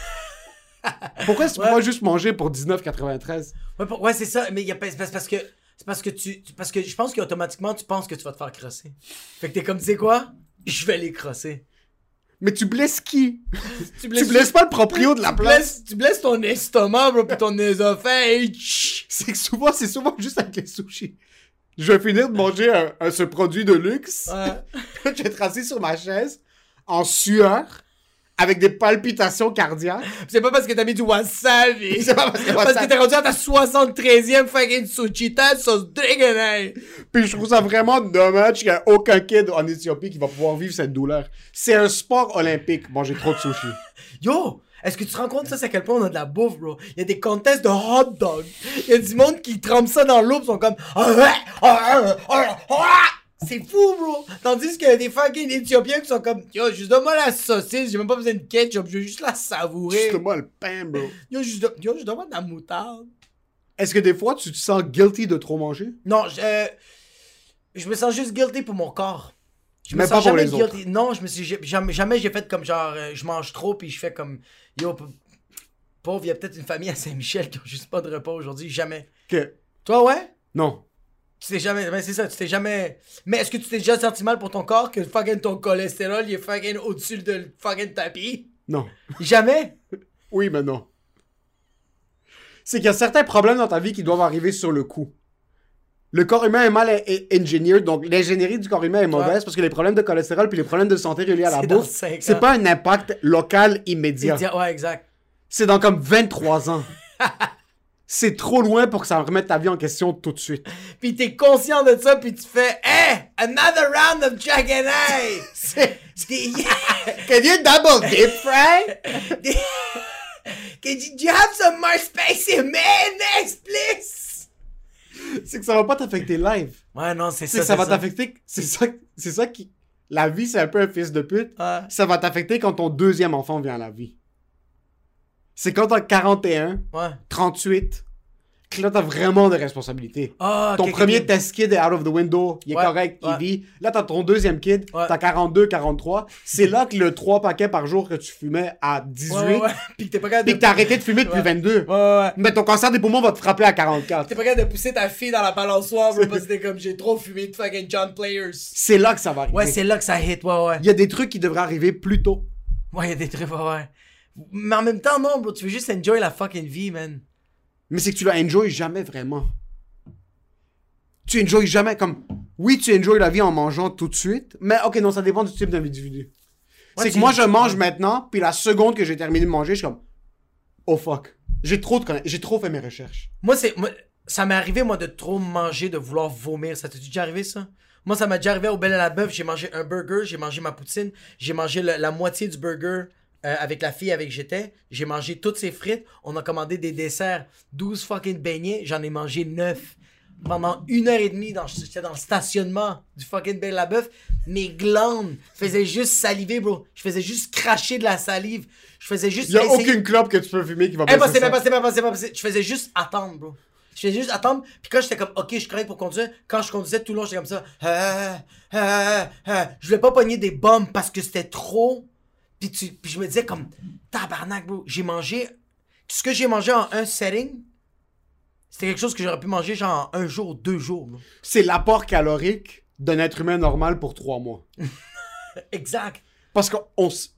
Pourquoi tu peux Ouais. pas juste manger pour 19,93 Ouais, pour- ouais, c'est ça, mais c'est parce- parce que c'est parce que tu tu- parce que je pense qu'automatiquement tu penses que tu vas te faire crosser. Fait que t'es comme tu sais quoi? Je vais les crosser. Mais tu blesses qui? Tu Tu blesses pas le proprio de la place? blesses, tu blesses ton estomac, bro, pis ton œsophage. C'est que souvent, c'est souvent juste avec les sushis. Je vais finir de manger un, un- ce produit de luxe. Ouais. je vais être assis sur ma chaise, en sueur, avec des palpitations cardiaques. C'est pas parce que t'as mis du wasabi. C'est pas parce que Parce que t'es rendu à ta 73e fucking suchita sauce dégueulasse. Puis je trouve ça vraiment dommage qu'il n'y a aucun kid en Éthiopie qui va pouvoir vivre cette douleur. C'est un sport olympique, manger trop de sushi. Yo, est-ce que tu te rends compte ça, c'est à quel point on a de la bouffe, bro? Il y a des contests de hot dog. Il y a du monde qui trempe ça dans l'eau pis sont comme... C'est fou, bro! Tandis qu'il y a des fucking Éthiopiens qui sont comme... Yo, juste donne-moi la saucisse, j'ai même pas besoin de ketchup, je veux juste la savourer. Juste-moi le pain, bro. Yo, juste, yo, juste donne-moi de la moutarde. Est-ce que des fois, tu te sens guilty de trop manger? Non, je, euh, je me sens juste guilty pour mon corps. Je me Mais sens pas pour jamais les autres. guilty. Non, je me suis jamais, jamais j'ai fait comme genre euh, je mange trop puis je fais comme yo pauvre, il y a peut-être une famille à Saint-Michel qui ont juste pas de repas aujourd'hui, jamais. Que... Toi ouais? Non. Tu t'es jamais ben c'est ça, tu t'es jamais Mais est-ce que tu t'es déjà senti mal pour ton corps que fucking ton cholestérol il est fucking au-dessus de fucking tapis Non. Jamais? Oui, mais non. C'est qu'il y a certains problèmes dans ta vie qui doivent arriver sur le coup. Le corps humain est mal engineered, donc l'ingénierie du corps humain est mauvaise parce que les problèmes de cholestérol puis les problèmes de santé reliés à la bouffe, c'est pas un impact local immédiat. Ouais, exact. C'est dans comme 23 ans. c'est trop loin pour que ça remette ta vie en question tout de suite. Puis t'es conscient de ça puis tu fais Hey, another round of Jack and I. C'est... Can you double dip, Frank? Could you, do you have some more spicy mayonnaise, please? c'est que ça va pas t'affecter live. Ouais, non, c'est ça. que ça va t'affecter... C'est ça, c'est ça qui... La vie, c'est un peu un fils de pute. Ça va t'affecter quand ton deuxième enfant vient à la vie. C'est quand t'as 41, Ouais. 38, que là t'as vraiment des responsabilités. Ah, ton premier test kid est out of the window, il est Ouais, correct, il vit. Là t'as ton deuxième kid, Ouais. t'as 42, 43. C'est là que le 3 paquets par jour que tu fumais à 18, Ouais, ouais, ouais. Puis que t'es pas capable de. t'as arrêté de fumer depuis Ouais. 22. Ouais, ouais, ouais. Mais ton cancer des poumons va te frapper à 44. T'es pas capable de pousser ta fille dans la balançoire, parce que t'es comme j'ai trop fumé de fucking John Players. C'est là que ça va arriver. Ouais, c'est là que ça hit, ouais, ouais. Il y a des trucs qui devraient arriver plus tôt. Ouais, y a des trucs, ouais, ouais. Mais en même temps, non, bro, tu veux juste enjoy la fucking vie, man. Mais c'est que tu la enjoy jamais vraiment. Tu enjoy jamais comme. Oui, tu enjoy la vie en mangeant tout de suite, mais ok, non, ça dépend du type d'individu. Ouais, c'est que moi, je mange maintenant, puis la seconde que j'ai terminé de manger, je suis comme. Oh fuck. J'ai trop, de j'ai trop fait mes recherches. Moi, c'est. moi, ça m'est arrivé, moi, de trop manger, de vouloir vomir. Ça t'est déjà arrivé, ça? Moi, ça m'a déjà arrivé au Bel à la Bœuf. J'ai mangé un burger, j'ai mangé ma poutine, j'ai mangé le- la moitié du burger euh, avec la fille avec qui j'étais. J'ai mangé toutes ses frites. On a commandé des desserts, 12 fucking beignets. J'en ai mangé 9. Pendant une heure et demie, dans- j'étais dans le stationnement du fucking Bel à la Bœuf. Mes glandes faisaient juste saliver, bro. Je faisais juste cracher de la salive. Je faisais juste. Il y a essayer- aucune clope que tu peux fumer qui va baisser Impossible, impossible, impossible, impossible. Je faisais juste attendre, bro. Je faisais juste attendre. Puis quand j'étais comme, ok, je suis correct pour conduire, quand je conduisais tout le long, j'étais comme ça. Ah, ah, ah. Je voulais pas pogner des bombes parce que c'était trop. Puis, tu, puis je me disais comme, tabarnak, bro. J'ai mangé. Ce que j'ai mangé en un setting, c'était quelque chose que j'aurais pu manger genre en un jour, deux jours. bro. C'est l'apport calorique d'un être humain normal pour trois mois. Exact. Parce que on s-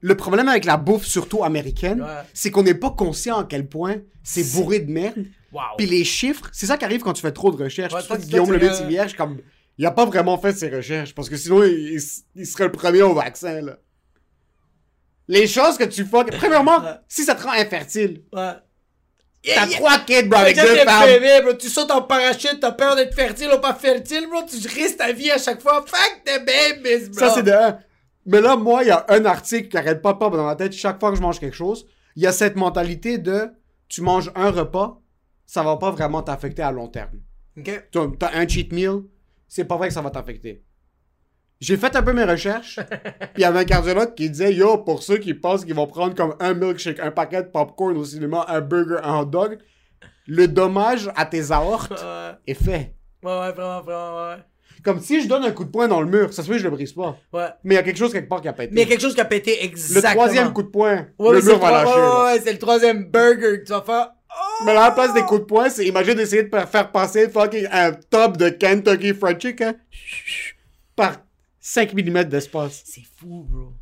le problème avec la bouffe, surtout américaine, Ouais. c'est qu'on n'est pas conscient à quel point c'est bourré de merde. Wow. Puis les chiffres, c'est ça qui arrive quand tu fais trop de recherches. Ouais, toi, Guillaume tu- le euh, Métivier, comme il a pas vraiment fait ses recherches parce que sinon il, il serait le premier au vaccin là. Les choses que tu fais, premièrement, si ça te rend infertile, Ouais. t'as Yeah, trois kids bro, avec deux femmes. bro. Tu sautes en parachute, t'as peur d'être fertile ou pas fertile, bro. Tu risques ta vie à chaque fois. Fuck the babies, bro. Ça c'est de un. Mais là, moi, il y a un article qui arrête pas de pop dans ma tête chaque fois que je mange quelque chose. Il y a cette mentalité de tu manges un repas, ça va pas vraiment t'affecter à long terme. Ok. T'as un cheat meal, c'est pas vrai que ça va t'affecter. J'ai fait un peu mes recherches, puis il y avait un cardiologue qui disait Yo, pour ceux qui pensent qu'ils vont prendre comme un milkshake, un paquet de popcorn au cinéma, un burger, un hot dog, le dommage à tes aortes Ouais, est fait. ouais, ouais, vraiment, vraiment, ouais. Comme si je donne un coup de poing dans le mur, ça se fait que je le brise pas. Ouais. Mais il y a quelque chose quelque part qui a pété. Mais il y a quelque chose qui a pété Le exactement. troisième coup de poing, Ouais, le mur le va lâcher. ouais, là. ouais, c'est le troisième burger que tu vas faire. Oh! Mais à la place des coups de poing, c'est imagine d'essayer de faire- faire passer fucking un top de Kentucky Fried Chicken par 5 mm d'espace. C'est fou, bro.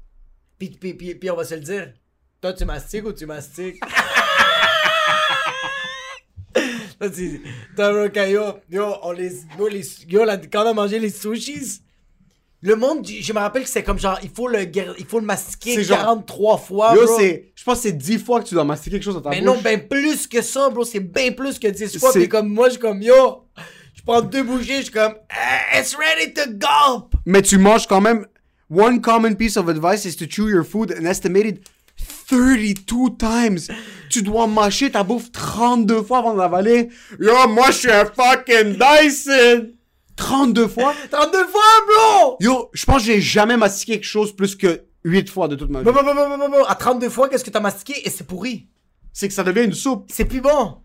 Puis, puis, puis, puis on va se le dire. Toi, tu mastiques ou tu mastiques? Toi, tu... Toi, bro, quand yo, yo, on les... Yo, les... yo là, quand on a mangé les sushis, le monde, je me rappelle que c'est comme genre, il faut le, il faut le mastiquer C'est genre- 43 fois, Yo, bro. Je pense que c'est 10 fois que tu dois mastiquer quelque chose dans ta Mais bouche. non, ben plus que ça, bro. C'est bien plus que 10 fois. Puis comme moi, je suis comme, yo, je prends deux bouchées, je suis comme, eh, it's ready to gulp. Mais tu manges quand même. One common piece of advice is to chew your food an estimated 32 times. Tu dois mâcher ta bouffe 32 fois avant d'avaler. Yo, moi, je suis un fucking Dyson! 32 fois? 32 fois, bro! Yo, je pense que j'ai jamais mastiqué quelque chose plus que 8 fois de toute ma vie. Bon, bon, bon, bon, bon, bon, bon. À 32 fois, qu'est-ce que t'as mastiqué? Et c'est pourri? C'est que ça devient une soupe. C'est plus bon.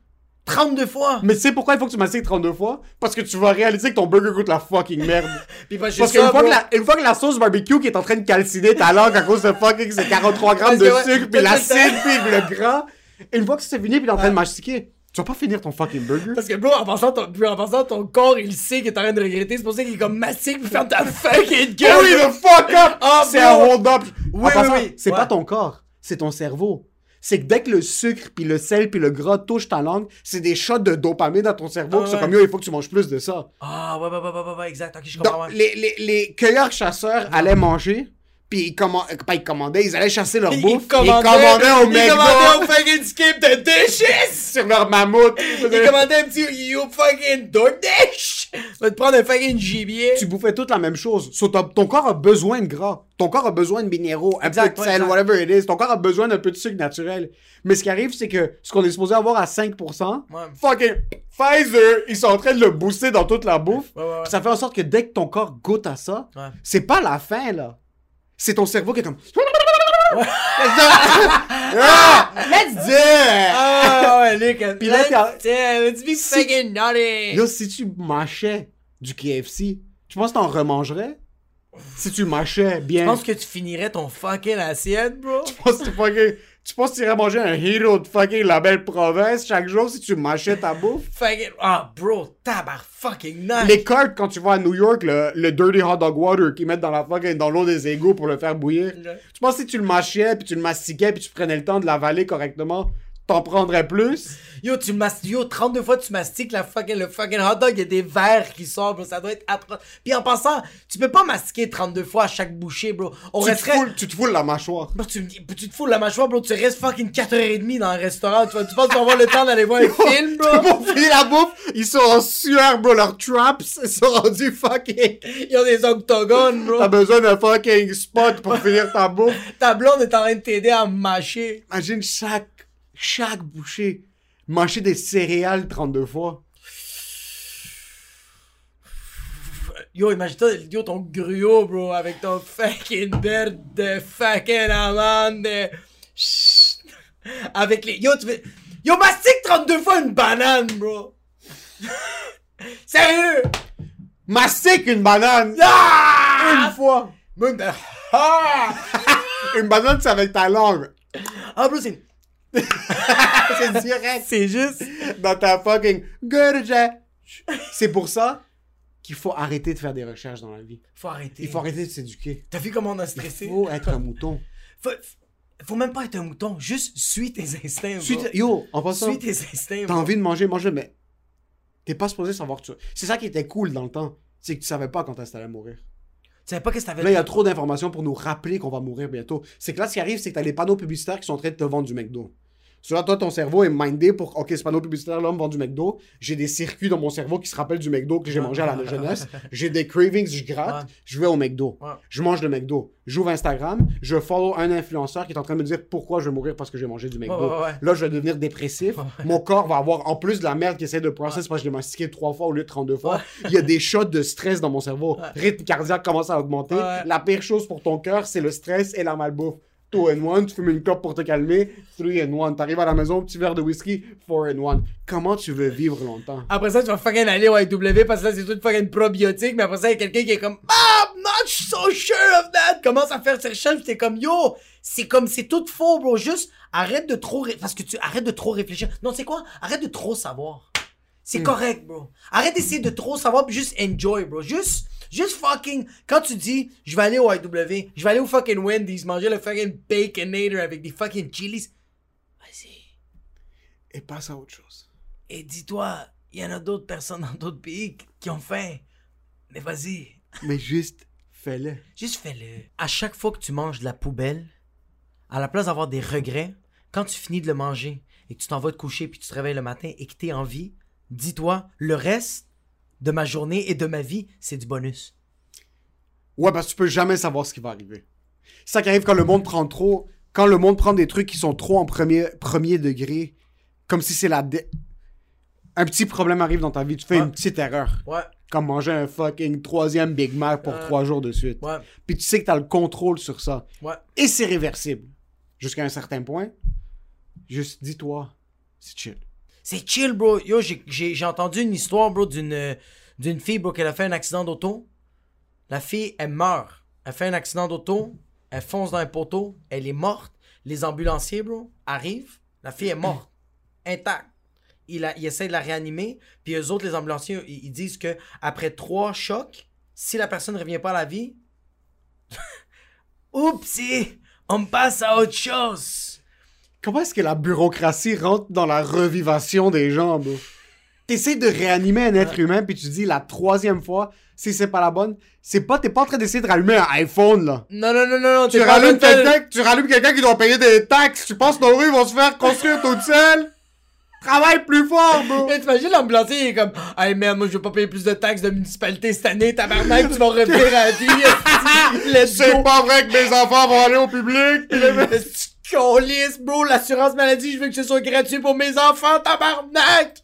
32 fois. Mais tu sais pourquoi il faut que tu mastiques 32 fois? Parce que tu vas réaliser que ton burger goûte la fucking merde. Puis juste Parce qu'une fois, que la, une fois que la sauce barbecue qui est en train de calciner ta langue à cause de fucking ces 43 grammes Parce de que ouais, sucre, puis parce que l'acide, puis le gras, une fois que c'est fini, puis t'es en train de mastiquer, tu vas pas finir ton fucking burger. Parce que, bro, en pensant, ton, puis en pensant, ton corps, il sait que t'es en train de regretter. C'est pour ça qu'il est comme mastique, puis ferme ta fucking gueule. Oui, le fuck up! Ah, c'est bro. un hold-up! Oui, En oui, passant, oui. C'est Ouais. pas ton corps, c'est ton cerveau. C'est que dès que le sucre, puis le sel, puis le gras touchent ta langue, c'est des shots de dopamine dans ton cerveau, Ah, qui sont ouais. comme yo, il faut que tu manges plus de ça. Ah, ouais, ouais, ouais, ouais, ouais, exact. Ok, je comprends. Donc, ouais. les, les, les cueilleurs-chasseurs allaient manger, puis ils, comman- euh, pas ils commandaient, ils allaient chasser leur bouffe, ils commandaient, au Ils McDo commandaient au fucking skip de dishes! sur leur mammouth. Ils commandaient un petit you fucking DoorDash! Va te prendre un fucking gibier. Tu bouffais toute la même chose. So, ton corps a besoin de gras. Ton corps a besoin de minéraux, un Exact, peu de sel, exact. whatever it is. Ton corps a besoin d'un peu de sucre naturel. Mais ce qui arrive, c'est que ce qu'on est supposé avoir à 5%, Ouais. fucking Pfizer, ils sont en train de le booster dans toute la bouffe. Ouais, ouais, ouais. Ça fait en sorte que dès que ton corps goûte à ça, c'est pas la fin, là. C'est ton cerveau qui est comme... ah, let's do it! Ah, ouais, Luc. Puis là, let's be Si- fucking naughty. Yo, si tu mâchais du KFC, tu penses que t'en remangerais? Si tu mâchais bien. Je pense que tu finirais ton fucking assiette, bro. Tu penses que tu fucking- tu penses que tu irais manger un hero de fucking la belle province chaque jour si tu mâchais ta bouffe? Fucking. Ah, bro, tabar fucking nice. Les cartes, quand tu vas à New York, le, le dirty hot dog water qu'ils mettent dans la fucking, dans l'eau des égouts pour le faire bouillir. Tu penses que si tu le mâchais, puis tu le mastiquais, puis tu prenais le temps de l'avaler correctement, t'en prendrais plus? Yo, tu mastiques, yo, 32 fois tu mastiques la fucking, le fucking hot dog, il y a des verres qui sortent, bro, ça doit être atroce. Puis en passant, tu peux pas mastiquer 32 fois à chaque bouchée, bro. On Tu te, resterait... foules, tu te foules la mâchoire. Bro, tu, tu te fous la mâchoire, bro, tu restes fucking 4h30 dans un restaurant, tu, vas- tu penses vas avoir le temps d'aller voir un film, bro? Pour finir la bouffe, ils sont en sueur, bro. Leurs traps ils sont rendus fucking. Ils ont des octogones, bro. T'as besoin d'un fucking spot pour finir ta bouffe. Ta blonde est en train de t'aider à mâcher. Imagine chaque, chaque bouchée. Mâcher des céréales 32 fois. Yo, imagine-toi, yo, ton gruau, bro, avec ton fucking beurre de fucking amande. Chut. Avec les. Yo, tu fais. Yo, mastique 32 fois une banane, bro. Sérieux? Mastique une banane! Ah! Une fois! Même Ah! Une banane, c'est avec ta langue. Ah, bro, c'est. C'est direct. C'est juste. Dans ta fucking. C'est pour ça qu'il faut arrêter de faire des recherches dans la vie. Faut arrêter. Il faut arrêter de s'éduquer. T'as vu comment on a Il stressé? faut être un mouton. Faut, faut même pas être un mouton, juste suis tes instincts, Yo, en passant, Suis tes instincts, t'as envie de manger, mange mais t'es pas supposé savoir que tu... C'est ça qui était cool dans le temps. C'est que tu savais pas quand t'allais mourir. Tu savais pas qu'est-ce que t'avais Là, il y a trop d'informations pour nous rappeler qu'on va mourir bientôt. C'est que là, ce qui arrive, c'est que t'as les panneaux publicitaires qui sont en train de te vendre du McDo. So là, toi, ton cerveau est mindé pour OK, ce panneau publicitaire-là me vend du McDo. J'ai des circuits dans mon cerveau qui se rappellent du McDo que j'ai mangé à la jeunesse. J'ai des cravings, je gratte. Ouais. Je vais au McDo. Ouais. Je mange le McDo. J'ouvre Instagram. Je follow un influenceur qui est en train de me dire pourquoi je vais mourir parce que j'ai mangé du McDo. Ouais. Là, je vais devenir dépressif. Mon corps va avoir, en plus de la merde qui essaie de process parce que je l'ai mastiqué trois fois au lieu de 32 fois, il y a des shots de stress dans mon cerveau. Rythme cardiaque commence à augmenter. La pire chose pour ton cœur, c'est le stress et la malbouffe. 2 and 1, tu fumes une clope pour te calmer, 3 and 1. T'arrives à la maison, petit verre de whisky, 4 and 1. Comment tu veux vivre longtemps? Après ça, tu vas fucking aller au IW parce que là, c'est tout fucking probiotique. Mais après ça, il y a quelqu'un qui est comme, ah, I'm not so sure of that. Commence à faire ses recherches. T'es comme, yo, c'est comme, c'est tout faux, bro. Juste, arrête de trop, ré- parce que tu, arrête de trop réfléchir. Non, c'est quoi? Arrête de trop savoir. C'est correct, bro. Arrête d'essayer de trop savoir puis juste enjoy, bro. Juste, juste fucking, quand tu dis, je vais aller au IW, je vais aller au fucking Wendy's, manger le fucking Baconator avec des fucking chilis. Vas-y. Et passe à autre chose. Et dis-toi, il y en a d'autres personnes dans d'autres pays qui ont faim. Mais vas-y, Mais juste, fais-le. juste fais-le. À chaque fois que tu manges de la poubelle, à la place d'avoir des regrets, quand tu finis de le manger et que tu t'en vas te coucher puis tu te réveilles le matin et que t'es en vie, dis-toi, le reste de ma journée et de ma vie, c'est du bonus. Ouais, parce que tu peux jamais savoir ce qui va arriver. C'est ça qui arrive quand le monde prend trop. Quand le monde prend des trucs qui sont trop en premier, premier degré, comme si c'est la. dé- Un petit problème arrive dans ta vie, tu fais Ouais. une petite erreur. Ouais, Comme manger un fucking troisième Big Mac pour Ouais. trois jours de suite. ouais, Puis tu sais que t'as le contrôle sur ça. ouais. Et c'est réversible. Jusqu'à un certain point. Juste dis-toi, c'est chill. C'est chill, bro. Yo, j'ai- entendu une histoire, bro, d'une fille, bro, qu'elle a fait un accident d'auto. La fille, elle meurt. Elle fait un accident d'auto. Elle fonce dans un poteau. Elle est morte. Les ambulanciers, bro, arrivent. La fille est morte. Intacte. Il, a, il de la réanimer. Puis eux autres, les ambulanciers, ils, ils disent que après trois chocs, si la personne ne revient pas à la vie, oupsie, on passe à autre chose. Comment est-ce que la bureaucratie rentre dans la revivation des gens, bro? T'essaies de réanimer un être humain, puis tu dis la troisième fois, si c'est pas la bonne, c'est pas, t'es pas en train d'essayer de rallumer un iPhone, là. Non, non, non, non, non. Tu rallumes quelqu'un, tu rallumes quelqu'un qui doit payer des taxes. Tu penses que nos rues vont se faire construire toutes seules? Travaille plus fort, bro! Mais t'imagines l'ambulancier, il est comme Hey man, moi je vais pas payer plus de taxes de municipalité cette année, tabarnak, tu vas revenir à la vie. C'est pas vrai que mes enfants vont aller au public! Esti, câlisse, bro, l'assurance maladie, je veux que ce soit gratuit pour mes enfants, tabarnak!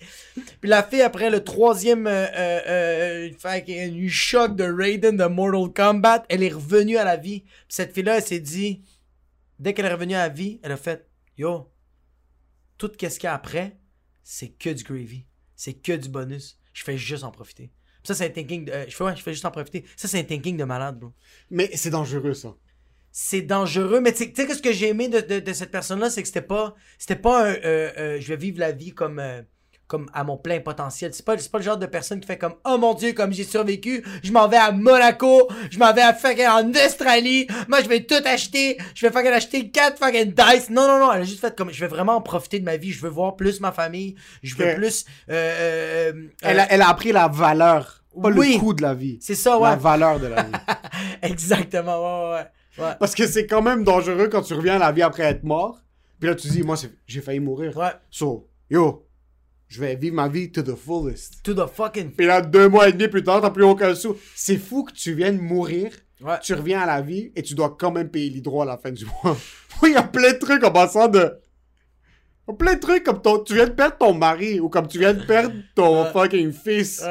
Puis la fille, après le troisième euh, euh, euh, choc de Raiden de Mortal Kombat, elle est revenue à la vie. Puis cette fille-là, elle s'est dit, dès qu'elle est revenue à la vie, elle a fait Yo, tout qu'est-ce qu'il y a après, c'est que du gravy. C'est que du bonus. Je fais juste en profiter. Ça, c'est un thinking de. euh, je fais, ouais, je fais juste en profiter. Ça, c'est un thinking de malade, bro Mais c'est dangereux, ça. C'est dangereux. Mais tu sais- qu'est-ce que j'ai aimé de, de, de cette personne-là, c'est que c'était pas, c'était pas un, euh, euh, je vais vivre la vie comme, euh, comme à mon plein potentiel. C'est pas, c'est pas le genre de personne qui fait comme, oh mon dieu, comme j'ai survécu, je m'en vais à Monaco, je m'en vais à fucking en Australie, moi je vais tout acheter, je vais fucking acheter 4 fucking dice. Non, non, non, elle a juste fait comme, je vais vraiment en profiter de ma vie, je veux voir plus ma famille, je veux plus, euh, euh, euh, Elle a, elle a appris la valeur, pas oui. le coût de la vie. c'est ça, ouais. La valeur de la vie. Exactement, ouais, ouais, ouais. Parce que c'est quand même dangereux quand tu reviens à la vie après être mort. Puis là, tu dis, moi, j'ai failli mourir. Ouais. So, yo, je vais vivre ma vie to the fullest. To the fucking. Puis là, deux mois et demi plus tard, t'as plus aucun sou. C'est fou que tu viennes mourir, Ouais. tu reviens à la vie et tu dois quand même payer l'hydro à la fin du mois. Il y a plein de trucs en passant de. Plein de trucs comme ton... tu viens de perdre ton mari ou comme tu viens de perdre ton fucking fils.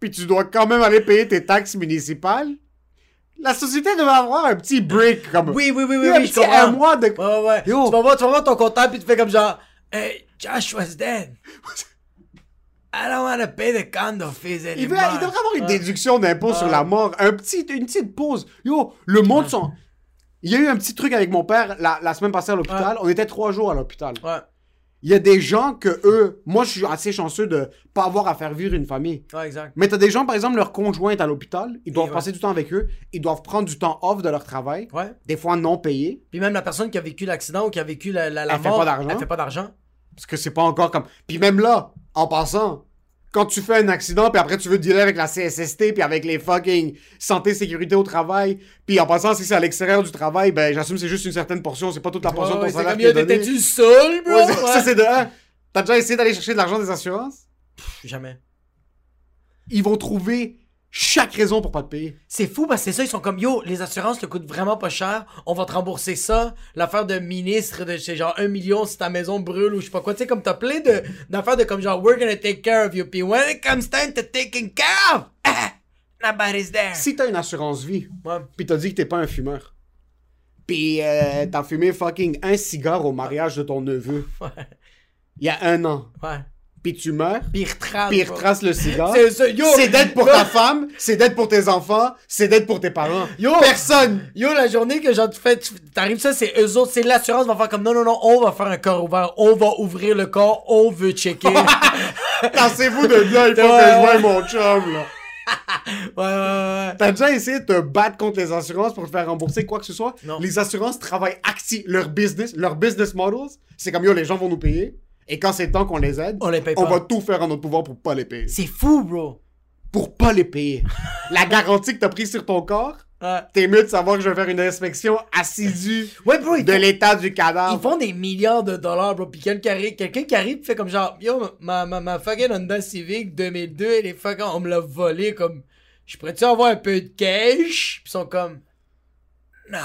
Puis tu dois quand même aller payer tes taxes municipales. La société devrait avoir un petit break comme. Oui, oui, oui, oui, un oui, petit un mois de. Ouais, ouais, ouais. Yo. Tu vas voir, tu vas voir ton comptable puis tu fais comme genre, hey, Josh was dead. I don't want to pay the condo fees Il, veut- anymore. il devrait avoir une déduction d'impôt sur la mort. Un petit, une petite pause. Yo, le monde sont. Il y a eu un petit truc avec mon père la, la semaine passée à l'hôpital. On était trois jours à l'hôpital. Ouais, Il y a des gens que eux. Moi, je suis assez chanceux de pas avoir à faire vivre une famille. ouais, exact. Mais t'as des gens, par exemple, leur conjoint est à l'hôpital. Ils doivent passer du temps avec eux. Ils doivent prendre du temps off de leur travail. Ouais. Des fois non payé. Puis même la personne qui a vécu l'accident ou qui a vécu la, la, la Elle fait mort, pas d'argent. Elle fait pas d'argent. Parce que c'est pas encore comme. Puis même là, en passant, quand tu fais un accident, puis après tu veux dealer avec la CSST, puis avec les fucking santé sécurité au travail, puis en passant, si c'est à l'extérieur du travail, ben j'assume c'est juste une certaine portion, c'est pas toute la portion Ouais, de ton c'est salaire comme, qui est yo, donnée. t'étais-tu seul, bro? Ouais, ça, Ouais. ça, c'est de. T'as déjà essayé d'aller chercher de l'argent des assurances? Jamais. Ils vont trouver chaque raison pour pas te payer. C'est fou parce que c'est ça, ils sont comme yo, les assurances te coûtent vraiment pas cher, on va te rembourser ça. L'affaire de ministre de c'est genre un million si ta maison brûle ou je sais pas quoi, tu sais, comme t'as plein de d'affaires de comme genre we're gonna take care of you, puis when it comes time to taking care of, ah, nobody's there. Si t'as une assurance vie, Ouais. puis t'as dit que t'es pas un fumeur, Puis euh, t'as fumé fucking un cigare au mariage de ton neveu. Ouais. Il y a un an. Ouais. Puis tu meurs. Puis il retrace. Le cigare. C'est d'être pour ta femme, c'est d'être pour tes enfants, c'est d'être pour tes parents. Yo! Personne. Yo, la journée que genre tu fais, tu- t'arrives ça, c'est eux autres, c'est l'assurance va faire comme non, non, non, on va faire un corps ouvert, on va ouvrir le corps, on veut checker. ouais, Cassez-vous de là, il faut Ouais, que je ouais. voie mon chum, là. ouais, ouais. T'as déjà essayé de te battre contre les assurances pour te faire rembourser quoi que ce soit? Non. Les assurances travaillent actif. Leur business, leur business models, c'est comme yo, les gens vont nous payer. Et quand c'est temps qu'on les aide, On les paye on pas. va tout faire en notre pouvoir pour pas les payer. C'est fou, bro. Pour pas les payer. La garantie que t'as prise sur ton corps, t'es mieux de savoir que je vais faire une inspection assidue ouais bro, de l'état du cadavre. ils font des milliards de dollars, bro. Pis quelqu'un qui arrive, quelqu'un qui arrive pis fait comme genre, yo, ma, ma, ma fucking Honda Civic 2002, elle est fucking, on me l'a volé comme, je pourrais-tu avoir un peu de cash? Pis ils sont comme, non.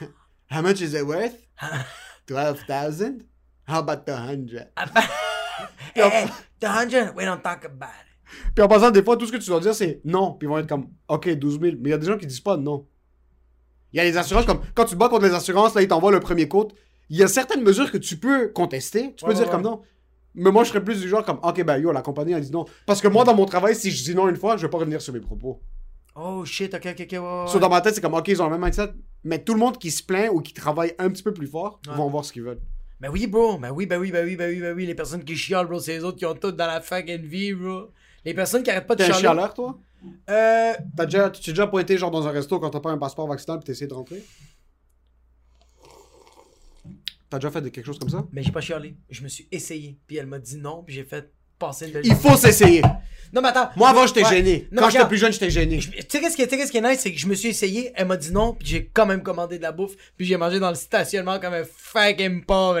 How much is it worth? 12,000? How about the 100? Hey, the hundred, we don't talk about it. Puis en passant, des fois, tout ce que tu dois dire, c'est non. Puis ils vont être comme, OK, 12 000. Mais il y a des gens qui disent pas non. Il y a les assurances, comme quand tu te bats contre les assurances, là, ils t'envoient le premier quote. Il y a certaines mesures que tu peux contester. Tu peux Ouais, dire ouais, comme non. Mais moi, je serais plus du genre comme, OK, ben yo, la compagnie, elle dit non. Parce que moi, dans mon travail, si je dis non une fois, je vais pas revenir sur mes propos. Oh shit, ok, ok, ok, ouais, ouais. So, dans ma tête, c'est comme, OK, ils ont le même mindset. Mais tout le monde qui se plaint ou qui travaille un petit peu plus fort Ouais. vont voir ce qu'ils veulent. Ben oui, bro. Ben oui, ben oui, ben oui, ben oui, ben oui. Les personnes qui chialent, bro, c'est les autres qui ont tout dans la fucking vie, bro. Les personnes qui arrêtent pas de T'es un chialer. chialeur, toi? Euh. T'as déjà, tu t'es déjà pointé genre dans un resto quand t'as pas un passeport vaccinal pis t'essayes de rentrer? T'as déjà fait de quelque chose comme ça? Mais j'ai pas chialé. Je me suis essayé. Puis elle m'a dit non. Puis j'ai fait passer une belle Il faut s'essayer. Non, mais attends. Moi avant j'étais Ouais. gêné. Non, Quand j'étais plus jeune, j'étais gêné. Tu sais qu'est-ce qui, qui est nice, c'est que je me suis essayé, elle m'a dit non, puis j'ai quand même commandé de la bouffe, puis j'ai mangé dans le stationnement comme un fucking pauvre.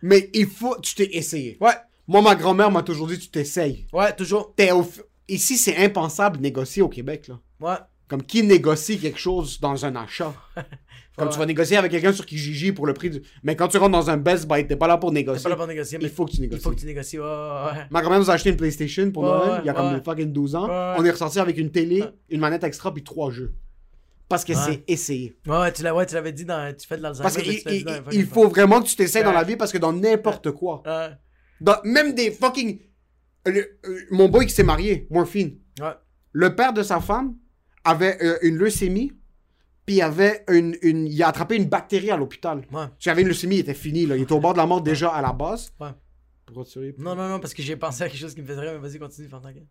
Mais il faut, tu t'es essayé. Ouais, Moi ma grand-mère m'a toujours dit tu t'essayes. ouais, toujours. T'es au Ici c'est impensable de négocier au Québec là. Ouais. Comme qui négocie quelque chose dans un achat? Comme Ouais. tu vas négocier avec quelqu'un sur Kijiji pour le prix du... Mais quand tu rentres dans un Best Buy, t'es pas là pour négocier. pas là pour négocier, mais Il faut que tu il négocies. faut que tu négocies. Ouais, ouais. Ma grand-mère nous a acheté une PlayStation pour Noël, il y a comme fucking 12 ans. On est ressorti avec une télé, une manette extra, puis trois jeux. Parce que c'est essayé. Ouais, tu l'as- ouais, l'avais dit dans. Tu fais de l'Alzheimer. Parce qu'il il- il- il faut vraiment que tu t'essayes dans la vie, parce que dans n'importe quoi, dans, même des fucking... le- euh, mon boy qui s'est marié, Morphine, Ouais. le père de sa femme avait euh, une leucémie, puis il avait une, une- il a attrapé une bactérie à l'hôpital. Ouais. S'il avait une leucémie, il était fini, là. il était au bord de la mort déjà à la base. Ouais. Pourquoi tu ris? Non, non, non, parce que j'ai pensé à quelque chose qui me fait rire, mais vas-y, continue, t'inquiète.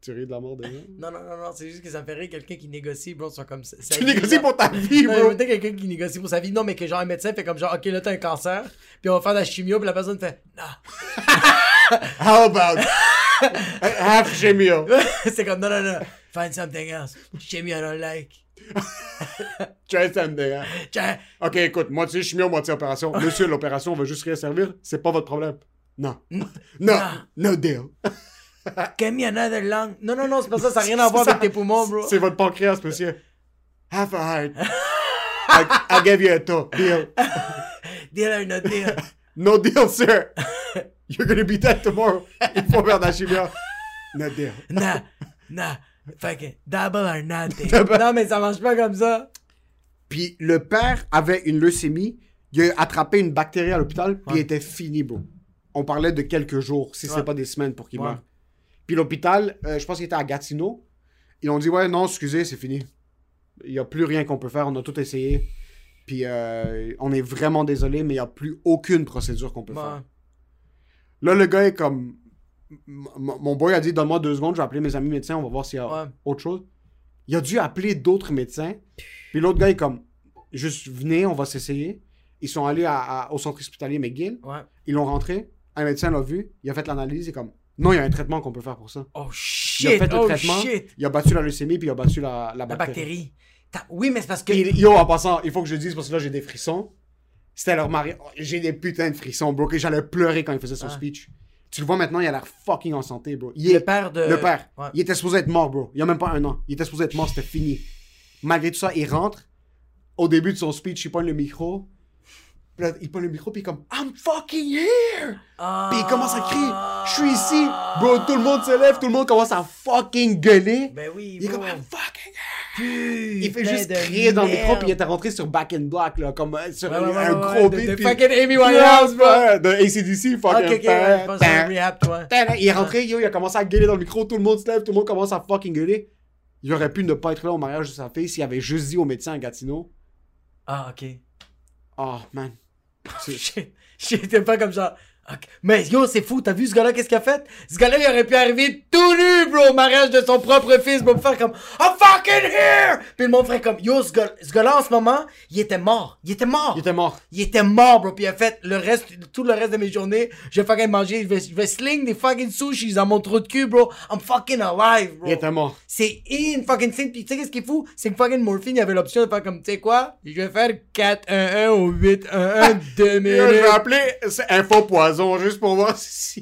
Tu ris de la mort déjà? Non, non, non, non, c'est juste que ça me fait rire quelqu'un qui négocie, bro, soit comme ça. Tu négocies pour ta vie, Non, bro! peut-être quelqu'un qui négocie pour sa vie. Non, mais que genre un médecin fait comme genre, ok, là t'as un cancer, puis on va faire de la chimio, puis la personne fait, non. How about half chimio? c'est comme, non, non, non, find something else. Chimio, I don't like. Try something, hein? Ok, écoute, moitié chimio, moitié opération. Monsieur, l'opération, on va juste rien servir. C'est pas votre problème. Non. Non. No deal. give me another lung. Non, non, non, c'est pas ça, ça n'a rien à voir avec tes poumons, bro. C'est votre pancréas, monsieur. Half a heart. I, I gave you a toe. Deal. Deal or no deal. No deal, sir. You're gonna be dead tomorrow. Il faut faire de la chimio. No deal. Nah, nah. Fucking double or nothing. Double. Non, mais ça marche pas comme ça. Puis le père avait une leucémie. Il a attrapé une bactérie à l'hôpital, puis Ouais. il était fini, bro. On parlait de quelques jours, si c'est Ouais. pas des semaines pour qu'il Ouais. meure. Puis l'hôpital, euh, je pense qu'il était à Gatineau. Ils ont dit Ouais, non, excusez, c'est fini. Il n'y a plus rien qu'on peut faire, on a tout essayé. Puis euh, on est vraiment désolé, mais il n'y a plus aucune procédure qu'on peut Ouais. faire. Là, le gars est comme. Mon boy a dit Donne-moi deux secondes, je vais appeler mes amis médecins, on va voir s'il y a Ouais. autre chose. Il a dû appeler d'autres médecins. Puis l'autre gars est comme Juste venez, on va s'essayer. Ils sont allés à- à- au centre hospitalier McGill. Ouais. Ils l'ont rentré. Un médecin l'a vu. Il a fait l'analyse. Il est comme Non, il y a un traitement qu'on peut faire pour ça. Oh Il a shit, fait le oh traitement. shit. Il a battu la leucémie puis il a battu la, la La bactérie. bactérie. T'as- Oui, mais c'est parce que. Yo, en passant, il faut que je le dise parce que là, j'ai des frissons. C'était leur mari. J'ai des putains de frissons, bro. J'allais pleurer quand il faisait son Ah. speech. Tu le vois maintenant, il a l'air fucking en santé, bro. Il Le père de. Le père. Ouais. Il était supposé être mort, bro. Il y a même pas un an. Il était supposé être mort, c'était fini. Malgré tout ça, il rentre. Au début de son speech, il pogne le micro. Puis là, il prend le micro, puis il est comme I'm fucking here! Ah. Puis il commence à crier Je suis ici! Bro, tout le monde se lève, tout le monde commence à fucking gueuler. Ben oui, Il est bro. comme I'm fucking here! Putain Il fait juste crier dans le micro, puis il était rentré sur Back in Black, là, comme euh, sur Ouais, un, ouais, un ouais, gros beat. de fucking Amy Winehouse, bro. De ACDC, Ok, fucking. ok, je pense rehab, toi. Il est rentré, yo, il a commencé à gueuler dans le micro, tout le monde se lève, tout le monde commence à fucking gueuler. Il aurait pu ne pas être là au mariage de sa fille s'il avait juste dit au médecin à Gatineau Ah, ok. Oh man. J'étais pas comme ça. Mais yo, c'est fou, t'as vu ce gars-là, qu'est-ce qu'il a fait? Ce gars-là, il aurait pu arriver tout nu, bro, au mariage de son propre fils, pour me faire comme I'm fucking here! Puis le monde ferait comme Yo, ce gars- ce gars-là, en ce moment, il était mort. Il était mort. Il était mort. Il était mort, bro. Puis il a fait le reste, tout le reste de mes journées, je vais fucking manger, je vais, je vais sling des fucking sushis dans mon trou de cul, bro. I'm fucking alive, bro. Il était mort. C'est in fucking thing. Puis tu sais qu'est-ce qui est fou? C'est que fucking Morphine, il avait l'option de faire comme, tu sais quoi? Je vais faire 4-1-1 ou 8-1-1 de Yo, je minutes. vais appeler c'est Info Poison juste pour voir si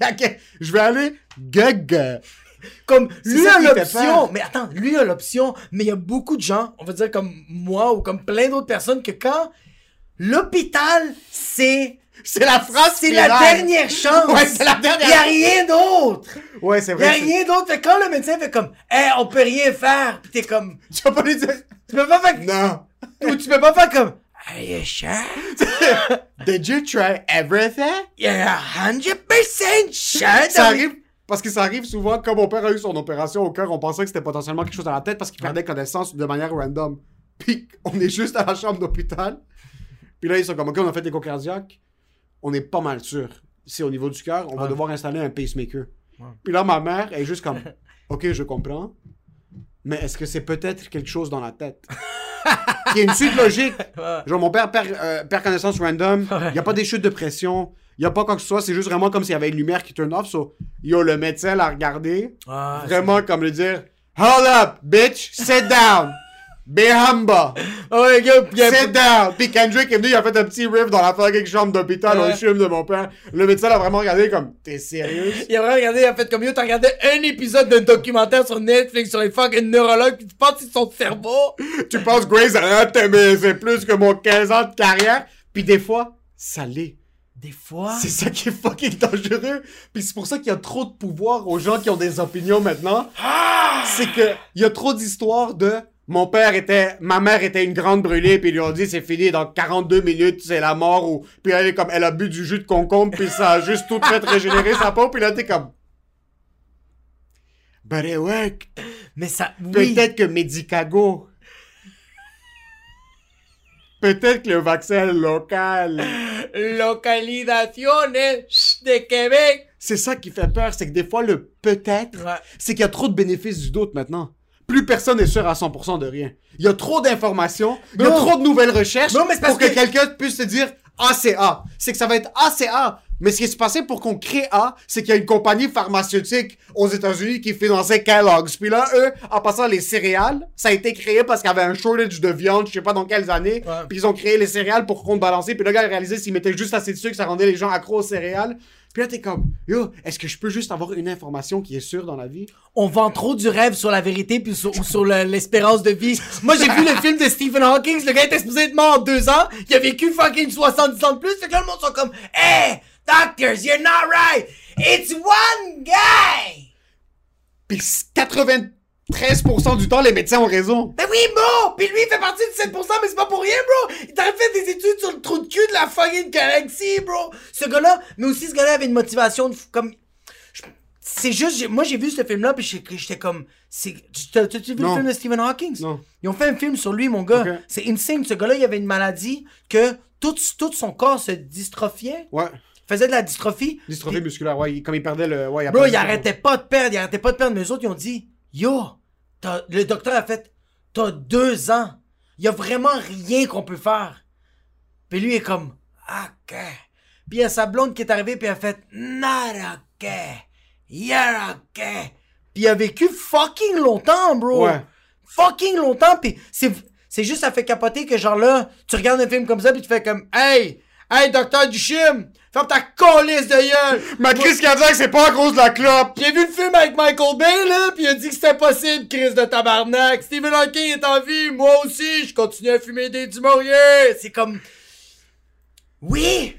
Je vais aller gag. Comme, lui a l'option. Mais attends, lui a l'option. Mais il y a beaucoup de gens, on va dire comme moi ou comme plein d'autres personnes, que quand l'hôpital, c'est. C'est la phrase C'est la dernière chance. Ouais, c'est la dernière Il y a rien d'autre. Ouais, c'est Il y a vrai. rien d'autre. Quand le médecin fait comme, hé, on peut rien faire. Pis t'es comme, Tu vas pas lui dire tu peux pas faire. Non. Ou tu peux pas faire comme, are you sure? Did you try everything? You're 100% sure Ça arrive parce que ça arrive souvent, comme mon père a eu son opération au cœur, on pensait que c'était potentiellement quelque chose dans la tête parce qu'il perdait connaissance de manière random. Puis on est juste à la chambre d'hôpital. Puis là, ils sont comme, OK, on a fait l'écho cardiaque. On est pas mal sûr. C'est au niveau du cœur, on va devoir installer un pacemaker. Ouais. Puis là, ma mère est juste comme, OK, je comprends. Mais est-ce que c'est peut-être quelque chose dans la tête? Il y a une suite logique. Genre, mon père perd, euh, perd connaissance random. Il n'y a pas des chutes de pression. Il n'y a pas quoi que ce soit. C'est juste vraiment comme s'il y avait une lumière qui turn off. So, yo, le médecin l'a regardé. Ah, vraiment comme le dire Hold up, bitch, sit down. Be humble. Ah ouais, gars, pis il y a- Sit down. Puis Kendrick est venu, il a fait un petit riff dans la fucking chambre d'hôpital Ouais. au chum de mon père. Le médecin l'a vraiment regardé comme T'es sérieux? Il a vraiment regardé, il a fait comme yo, t'as regardé un épisode d'un documentaire sur Netflix sur les fucking neurologues, pis tu penses que c'est son cerveau? tu penses Grey's Anatomy, c'est plus que mon 15 ans de carrière? Puis des fois, ça l'est. Des fois? C'est ça qui est fucking dangereux. Puis c'est pour ça qu'il y a trop de pouvoir aux gens qui ont des opinions maintenant. C'est que il y a trop d'histoires de mon père était ma mère était une grande brûlée puis ils lui ont dit c'est fini dans 42 minutes c'est la mort ou puis elle est comme elle a bu du jus de concombre puis ça a juste tout fait régénérer sa peau puis là t'es comme But it worked. Mais ça, oui. Peut-être que Medicago. Peut-être que le vaccin local. Localisaciones de Québec. C'est ça qui fait peur, c'est que des fois, le peut-être, Ouais. c'est qu'il y a trop de bénéfices du doute maintenant. Plus personne n'est sûr à 100% de rien. Il y a trop d'informations, il y a trop de nouvelles recherches Non, mais pour que, que- quelqu'un puisse se dire A, c'est A. C'est que ça va être A, c'est A. Mais ce qui s'est passé pour qu'on crée A, c'est qu'il y a une compagnie pharmaceutique aux États-Unis qui finançait Kellogg's. Puis là, eux, en passant les céréales, ça a été créé parce qu'il y avait un shortage de viande, je sais pas dans quelles années. Ouais. Puis ils ont créé les céréales pour contrebalancer. Puis le gars a réalisé s'ils mettaient juste assez de sucre, ça rendait les gens accros aux céréales. Puis là, t'es comme, yo, est-ce que je peux juste avoir une information qui est sûre dans la vie? On vend trop du rêve sur la vérité puis sur, l'espérance de vie. Moi, j'ai vu le film de Stephen Hawking. Le gars était supposé être mort en deux ans. Il a vécu fucking 70 ans de plus. Fait que là, le monde sont comme, Hey, doctors, you're not right. It's one guy. Puis 93% du temps, les médecins ont raison. Ben oui, bro! Pis lui, il fait partie de 7%, mais c'est pas pour rien, bro! Il t'a fait des études sur le trou de cul de la fucking galaxie, bro! Ce gars-là, mais aussi ce gars-là avait une motivation de comme... C'est juste, moi j'ai vu ce film-là, pis j'étais comme... t'as-tu vu Non. le film de Stephen Hawking? Non. Ils ont fait un film sur lui, mon gars. C'est insane. Ce gars-là, il avait une maladie que tout, tout son corps se dystrophiait, Ouais. faisait de la dystrophie. Dystrophie musculaire, ouais. il- Comme il perdait le. Ouais, il Bro, il arrêtait pas de perdre, il arrêtait pas de perdre. Mais eux autres, ils ont dit, yo, t'as- le docteur a fait, t'as deux ans. Il y a vraiment rien qu'on peut faire. Puis lui est comme, ok. Puis il y a sa blonde qui est arrivée, puis elle a fait, not ok. You're ok. Puis il a vécu fucking longtemps, bro. Ouais. Fucking longtemps, puis c'est, c'est juste, ça fait capoter que genre là, tu regardes un film comme ça, puis tu fais comme, hey, hey, docteur Duchim, ferme ta colisse de gueule. Ma crise cardiaque, c'est pas à cause de la clope? J'ai vu le film avec Michael Bay, là, pis il a dit que c'était possible, crise de tabarnak. Stephen Hawking est en vie, moi aussi, je continue à fumer des du Maurier. C'est comme... Oui!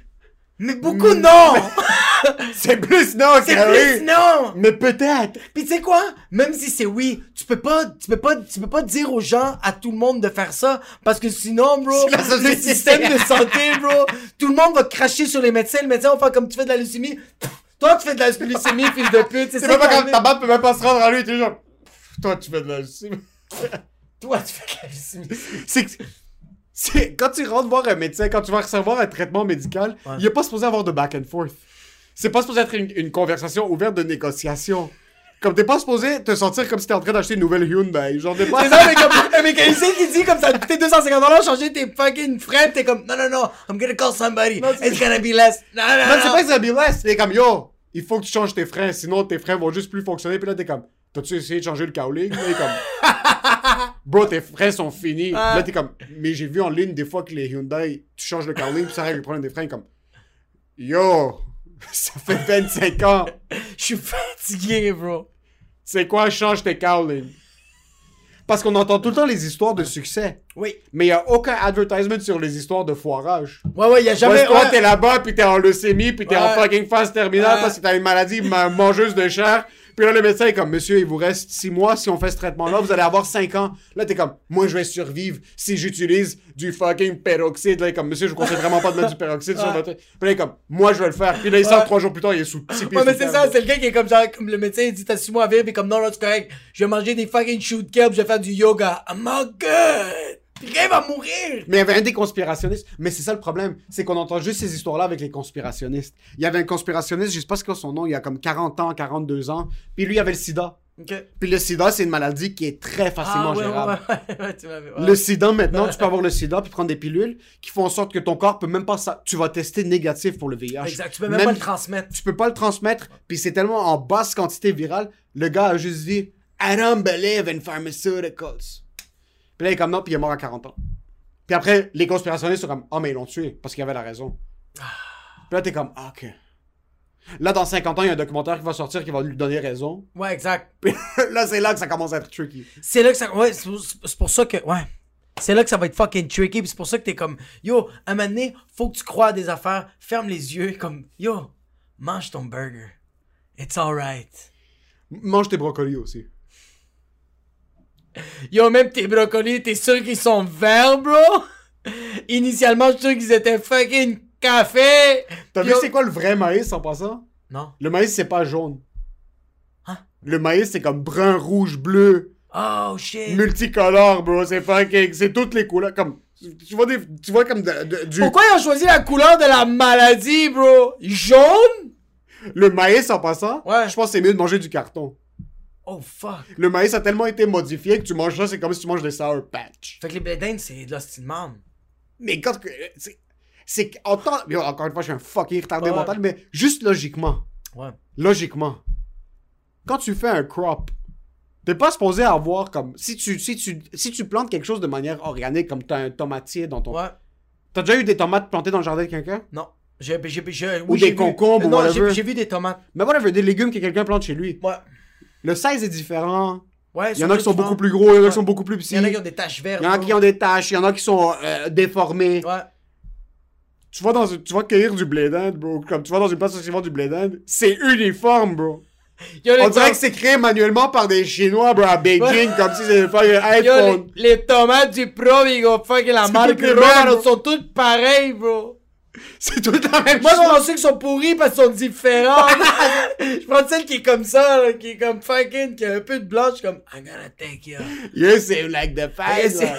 Mais beaucoup non! C'est plus non, C'est plus non! Mais peut-être. Pis tu sais quoi? Même si c'est oui, tu peux pas, tu peux pas, tu peux pas dire aux gens, à tout le monde de faire ça, parce que sinon, bro, le système de santé, bro, tout le monde va cracher sur les médecins, le médecin va faire comme tu fais de la leucémie, toi tu fais de la leucémie, fils de pute, c'est même pas quand ta mère peut même pas se rendre à lui, t'es genre. Toi, tu fais de la Toi tu fais de la leucémie. C'est quand tu rentres voir un médecin, quand tu vas recevoir un traitement médical, Ouais. il est pas supposé avoir de back and forth. C'est pas supposé être une, une conversation ouverte de négociation. Comme t'es pas supposé te sentir comme si t'es en train d'acheter une nouvelle Hyundai. Genre t'es pas. C'est ça, mais comme un mécanicien qui dit comme ça, t'es 250 dollars, changer tes fucking freins, t'es comme, non, non, non, I'm gonna call somebody, Non, it's gonna be less. Non, non, Non, non. c'est pas que ça be less. T'es comme yo, il faut que tu changes tes freins, sinon tes freins vont juste plus fonctionner. Puis là t'es comme, t'as-tu essayé de changer le cowling? Est comme, bro, tes freins sont finis. Ah. Là t'es comme, mais j'ai vu en ligne des fois que les Hyundai, tu changes le cowling, puis ça règle le problème des freins. Comme, yo, ça fait 25 ans. Je suis fatigué, bro. C'est quoi, change tes cowling? Parce qu'on entend tout le temps les histoires de succès. Oui. Mais il y a aucun advertisement sur les histoires de foirage. Ouais, ouais, y a Jamais, jamais. toi, ouais. t'es là-bas, puis t'es en leucémie, puis t'es en fucking phase terminale Ouais. parce que t'as une maladie ma- mangeuse de chair. Puis là, le médecin est comme, monsieur, il vous reste 6 mois. Si on fait ce traitement-là, vous allez avoir 5 ans. Là, t'es comme, moi, je vais survivre si j'utilise du fucking peroxyde. Là, il est comme, monsieur, je vous conseille vraiment pas de mettre du peroxyde sur votre. Puis là, il est comme, moi, je vais le faire. Puis là, il sort Ouais. 3 jours plus tard, il est sous 6 pieds Ouais, mais c'est ça, c'est le gars qui est comme genre, comme le médecin, il dit t'as 6 mois à vivre, pis comme non, non, c'est correct, je vais manger des fucking shoot kelp, je vais faire du yoga. I'm all good! Il va mourir! Mais il y avait un des conspirationnistes. Mais c'est ça le problème. C'est qu'on entend juste ces histoires-là avec les conspirationnistes. Il y avait un conspirationniste, je sais pas ce qu'est son nom, il y a comme 40 ans, 42 ans. Puis lui, il avait le sida. Puis le sida, c'est une maladie qui est très facilement Ah, ouais, gérable. ouais, ouais. Le sida, maintenant, tu peux avoir le sida puis prendre des pilules qui font en sorte que ton corps peut même pas... Tu vas tester négatif pour le VIH. Exact, tu peux même, pas le transmettre. Tu peux pas le transmettre, puis c'est tellement en basse quantité virale, le gars a juste dit « I don't believe in pharmaceuticals ». Puis là, il est comme non, puis il est mort à 40 ans. Puis après, les conspirationnistes sont comme « Ah, mais ils l'ont tué, parce qu'il avait la raison. » Puis là, t'es comme ah, ok ». Là, dans 50 ans, il y a un documentaire qui va sortir qui va lui donner raison. Ouais, exact. Puis là, c'est là que ça commence à être tricky. C'est là que ça. Ouais, c'est pour- ça que. Ouais. C'est là que ça va être fucking tricky, pis c'est pour ça que t'es comme. Yo, à un moment donné, faut que tu crois à des affaires, ferme les yeux, comme. Yo, mange ton burger. It's alright. Mange tes brocolis aussi. Yo, même tes brocolis, t'es sûr qu'ils sont verts, bro? Initialement, je suis sûr qu'ils étaient fucking café. T'as vu Yo- c'est quoi le vrai maïs en passant? Non. Le maïs, c'est pas jaune. Hein? Le maïs, c'est comme brun, rouge, bleu, Oh shit. multicolore, bro. C'est fucking. C'est toutes les couleurs. Comme. Tu vois, des, tu vois comme de- de- du. Pourquoi ils ont choisi la couleur de la maladie, bro? Jaune? Le maïs en passant, Ouais. je pense que c'est mieux de manger du carton. Oh fuck. Le maïs a tellement été modifié que tu manges ça, c'est comme si tu manges des Sour Patch. Fait que les blé d'Inde, c'est de marde. Mais quand. que- c'est- C'est qu'en temps. Encore une fois, je suis un fucking retardé Ouais. mental, mais juste logiquement. Ouais. logiquement, quand tu fais un crop, t'es pas supposé avoir comme. Si tu, si, tu, si tu plantes quelque chose de manière organique, comme t'as un tomatier dans ton. Ouais. T'as déjà eu des tomates plantées dans le jardin de quelqu'un? Non. J'ai, j'ai, j'ai, Ou des j'ai vu- concombres, ou Non, j'ai, vu des tomates. Mais voilà, des légumes que quelqu'un plante chez lui. Ouais. Le size est différent. Ouais, Il y en a qui sont beaucoup plus gros, il y en a qui sont beaucoup plus petits. Il y en a qui ont des taches vertes. Il y en a qui ont des taches, il y en a qui sont euh, déformés. Ouais. Tu vas dans tu vas cueillir du blé d'Inde, bro. Comme tu vas dans une place où ils du blé d'Inde, c'est uniforme, bro. On dirait que c'est créé manuellement par des Chinois, bro, à Beijing, comme si c'était a iPhone. les, les tomates du Provigo, fucking la marque Romano, sont toutes pareilles, bro. C'est tout la même Moi, je chose. pensais qu'ils sont pourris parce qu'ils sont différents. je prends celle qui est comme ça, là, qui est comme fucking, qui a un peu de blanche, comme, I'm gonna take you. You seem like the face. c'est-.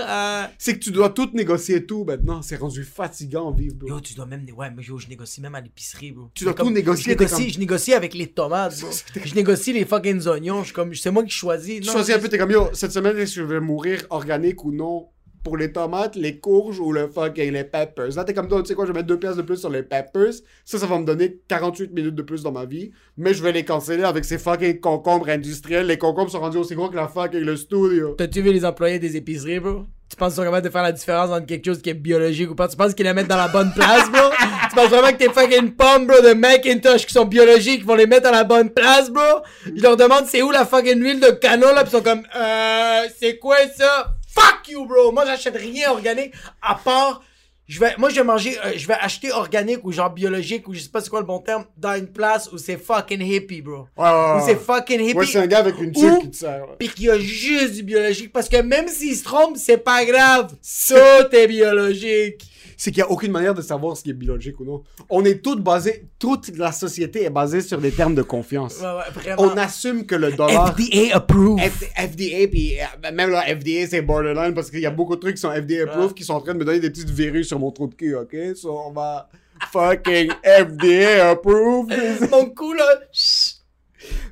C'est que tu dois tout négocier tout maintenant. C'est rendu fatigant vivre, bro. Yo, tu dois même. Ouais, mais yo, je négocie même à l'épicerie, bro. Tu dois Comme- tout négocier, Je négocie, comme- je négocie avec les tomates, bro. je négocie les fucking oignons. C'est moi qui choisis. Tu Non, choisis un peu, t'es comme yo, cette semaine, est-ce que je vais mourir organique ou non? Pour les tomates, les courges ou le fucking les peppers. Là, t'es comme toi, tu sais quoi, je vais mettre deux pièces de plus sur les peppers. Ça, ça va me donner 48 minutes de plus dans ma vie. Mais je vais les canceller avec ces fucking concombres industriels. Les concombres sont rendus aussi gros que la fucking le studio. T'as-tu vu les employés des épiceries, bro? Tu penses qu'ils sont de faire la différence entre quelque chose qui est biologique ou pas? Tu penses qu'ils les mettent dans la bonne place, bro? tu penses vraiment que tes fucking pommes, bro, de Macintosh qui sont biologiques, ils vont les mettre à la bonne place, bro? Je leur demande c'est où la fucking huile de canola, pis ils sont comme, euh, c'est quoi ça? Fuck you, bro! Moi, j'achète rien organique à part Je vais, moi, je vais manger, euh, je vais acheter organique ou genre biologique ou je sais pas c'est quoi le bon terme dans une place où c'est fucking hippie, bro. Ouais, ouais, Où ouais. c'est fucking hippie. Ouais, c'est un gars avec une tuque qui te sert. ouais. Pis qu'il y a juste du biologique. Parce que même s'il se trompe, c'est pas grave. Tout est biologique. C'est qu'il n'y a aucune manière de savoir ce qui est biologique ou non. On est toutes basés, toute la société est basée sur des termes de confiance. Ouais, ouais. On assume que le dollar. FDA approved. F- FDA, puis euh, même là, FDA, c'est borderline parce qu'il y a beaucoup de trucs qui sont FDA approved Ouais. qui sont en train de me donner des petites verrues sur mon trou de cul, ok? So, on va fucking FDA approved. Mon cou, là.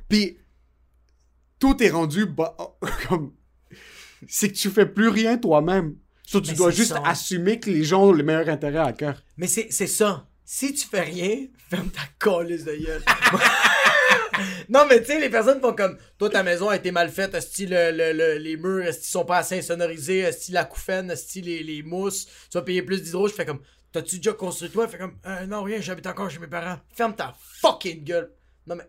Puis, tout est rendu ba- comme. C'est que tu fais plus rien toi-même. So, tu Mais dois juste ça. assumer que les gens ont le meilleur intérêt à cœur. Mais c'est ça. Si tu fais rien, ferme ta colisse de gueule. non, mais tu sais, les personnes font comme Toi, ta maison a été mal faite. Est-ce que le, le- le- les murs, est-ce qu'ils sont pas assez insonorisés? Est-ce la couffaine, est-ce que les, les mousses? Tu vas payer plus d'hydro? Je fais comme T'as-tu déjà construit toi? Je fais comme Euh, Non, rien, j'habite encore chez mes parents. Ferme ta fucking gueule. Non, mais.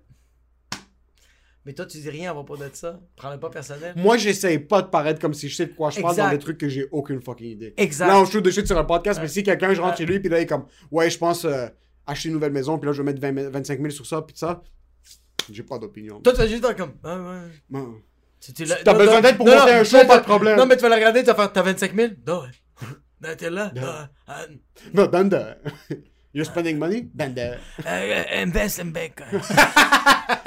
Mais toi, tu dis rien à propos de ça. Prends-le pas personnel. Moi, j'essaye pas de paraître comme si je sais de quoi je parle dans des trucs que j'ai aucune fucking idée. Exact. Là, on shoot de shit sur un podcast, mais si quelqu'un, je rentre chez lui, puis là, il est comme, ouais, je pense euh, acheter une nouvelle maison, puis là, je vais mettre 20 000 25 000 sur ça, puis ça, j'ai pas d'opinion. Toi, tu vas juste comme Ah, ouais. Non. Tu, tu T'as besoin d'aide pour monter un show, non, pas de non, problème. Non, mais tu vas le regarder, tu vas faire T'as 25 000 Non, ouais. Non, t'es là Ah, ah, Non, Banda. You're spending money? Banda. euh, Invest in Bitcoin.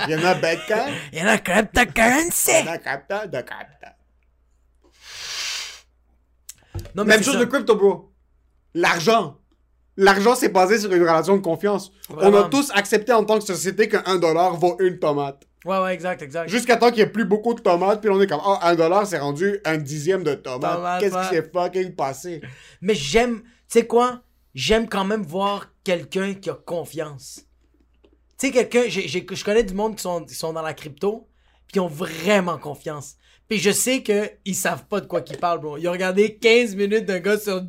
Il y en a Betca, Il y en a cryptocurrency. de capta, de capta. Non, mais Même chose ça. de crypto, bro. L'argent. L'argent, c'est basé sur une relation de confiance. On a tous accepté en tant que société qu'un dollar vaut une tomate. Ouais, ouais, exact, exact. Jusqu'à temps qu'il n'y ait plus beaucoup de tomates, puis on est comme, oh, un dollar, c'est rendu un dixième de tomate. Tomate, Qu'est-ce ouais. qui s'est fucking passé? Mais j'aime, tu sais quoi? J'aime quand même voir quelqu'un qui a confiance. Tu sais, quelqu'un, je connais du monde qui sont, qui sont dans la crypto, puis qui ont vraiment confiance. Puis je sais que ils savent pas de quoi qu'ils parlent, bro. Ils ont regardé 15 minutes d'un gars sur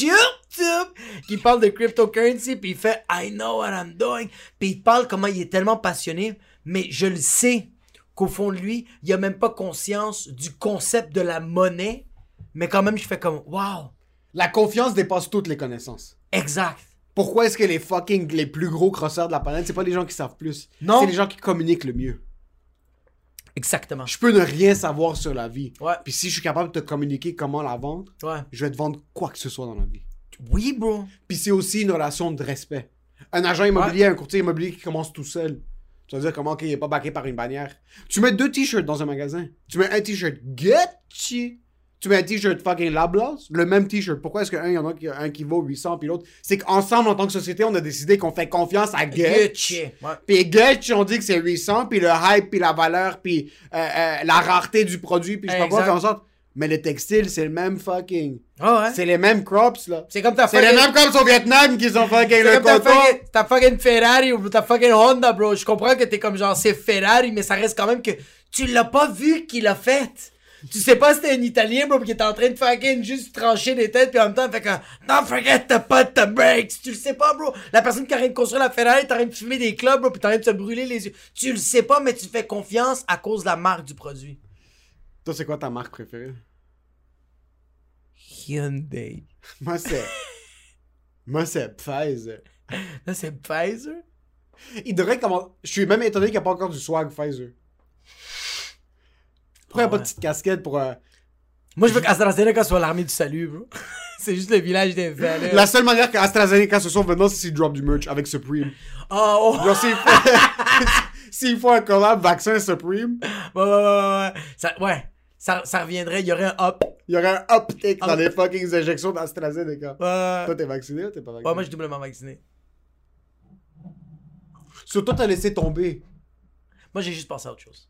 YouTube qui parle de cryptocurrency, puis il fait I know what I'm doing. Puis il parle comment il est tellement passionné, mais je le sais qu'au fond de lui, il a même pas conscience du concept de la monnaie, mais quand même, je fais comme wow. La confiance dépasse toutes les connaissances. Exact. Pourquoi est-ce que les fucking, les plus gros crosseurs de la planète, c'est pas les gens qui savent plus? Non. C'est les gens qui communiquent le mieux. Exactement. Je peux ne rien savoir sur la vie. Ouais. Puis si je suis capable de te communiquer comment la vendre, Ouais. je vais te vendre quoi que ce soit dans la vie. Oui, bro. Puis c'est aussi une relation de respect. Un agent immobilier, un courtier immobilier qui commence tout seul. Tu vas dire comment qu'il n'est pas baqué par une bannière. Tu mets deux t-shirts dans un magasin. Tu mets un t-shirt Gucci. Tu mets un t-shirt fucking Lablas. Le même t-shirt. Pourquoi est-ce qu'un, il y en a un qui vaut 800 puis l'autre? C'est qu'ensemble, en tant que société, on a décidé qu'on fait confiance à Gucci. Puis Gucci, on dit que c'est 800, puis le hype, puis la valeur, puis euh, euh, la rareté du produit, puis je sais pas quoi, en sorte. Mais le textile, c'est le même fucking. Ah ouais. C'est les mêmes crops, là. C'est comme ta C'est les fucking... mêmes crops au Vietnam qui sont fucking le ta coton. fucking, ta fucking Ferrari ou ta fucking Honda, bro. Je comprends que t'es comme genre, c'est Ferrari, mais ça reste quand même que tu l'as pas vu qu'il l'a fait. Tu sais pas si c'était un Italien, bro, qui était en train de fucking juste trancher des têtes, puis en même temps, fait que Don't forget to put the brakes. Tu le sais pas, bro. La personne qui a rien de construire la Ferrari, t'as rien de fumer des clubs, bro, puis t'as rien de se brûler les yeux. Tu le sais pas, mais tu fais confiance à cause de la marque du produit. Toi, c'est quoi ta marque préférée? Hyundai. Moi, c'est. Moi, c'est Pfizer. Là, c'est Pfizer? Il devrait commencer. Je suis même étonné qu'il n'y a pas encore du swag Pfizer. Pourquoi a Ah pas de ouais. petite casquette pour. euh, Moi, je veux qu'AstraZeneca soit l'armée du salut, bro. c'est juste le village des valeurs. La seule manière qu'AstraZeneca se sauve maintenant, c'est s'ils drop du merch avec Supreme. Oh, oh. Genre, s'il faut... s'il faut un collab vaccin Supreme, Ouais, ouais, ouais, ouais. Ça, ouais. Ça, ça reviendrait, il y aurait un up. il y aurait un uptick dans Ah. les fucking injections d'AstraZeneca. Ouais, Toi, t'es vacciné ou t'es pas vacciné? ouais moi, je suis doublement vacciné. Sur toi, t'as laissé tomber. Moi, j'ai juste pensé à autre chose.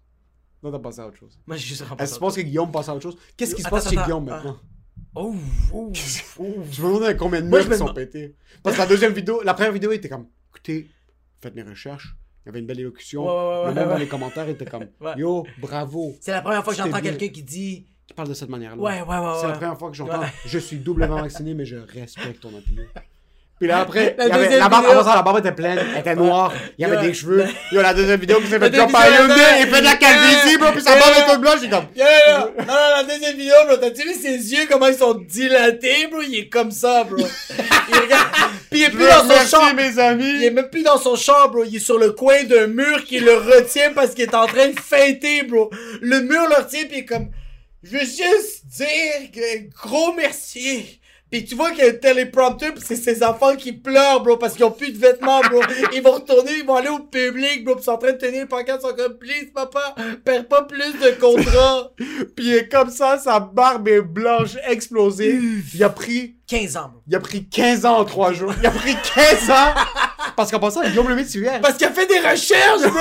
Non, t'as pensé à autre chose. Moi, j'ai juste Est-ce que tu penses que Guillaume passe à autre chose? Qu'est-ce qui se Attends, passe chez attends, Guillaume attends. maintenant? Oh, oh, oh. Je me demandais combien de Moi, meufs je me qui sont demande- pétés. Parce que la deuxième vidéo, la première vidéo, il était comme, écoutez, faites mes recherches. Il y avait une belle élocution. Ouais, ouais, ouais, le ouais, monde dans ouais. les commentaires était comme, Ouais. yo, bravo. C'est la première fois que C'était j'entends bien. quelqu'un qui dit Qui parle de cette manière-là. Ouais, ouais, ouais, C'est la ouais. première fois que j'entends, Ouais. je suis doublement vacciné, mais je respecte ton opinion. Puis là, après, La y avait- la barbe, avant ça, la barbe était pleine, elle était noire, il y avait des cheveux. Yo, la deuxième vidéo qui s'est fait deuxième jump par Hyundai, il fait de la calvitie, bro, puis sa barbe est toute blanche, j'ai comme... Yo, yo, yo. Non, non, la deuxième vidéo, bro, t'as-tu vu ses yeux, comment ils sont dilatés, bro? Il est comme ça, bro. Il regarde. Puis il est plus dans son champ. mes amis. Il est même plus dans son champ, bro. Il est sur le coin d'un mur qui le retient parce qu'il est en train de feinter, bro. Le mur le retient, puis il est comme... Je veux juste dire que gros merci. Puis tu vois qu'il y a un téléprompteur, pis c'est ses enfants qui pleurent, bro, parce qu'ils ont plus de vêtements, bro. Ils vont retourner, ils vont aller au public, bro, pis ils sont en train de tenir le pancarte, ils sont comme, please, papa, perds pas plus de contrats. Puis il est comme ça, sa barbe est blanche, explosée. Il a pris... 15 ans, bro. Il a pris 15 ans en 3 jours. Il a pris 15 ans! Parce qu'en passant, Guillaume le Métivier. Parce qu'il a fait des recherches, bro!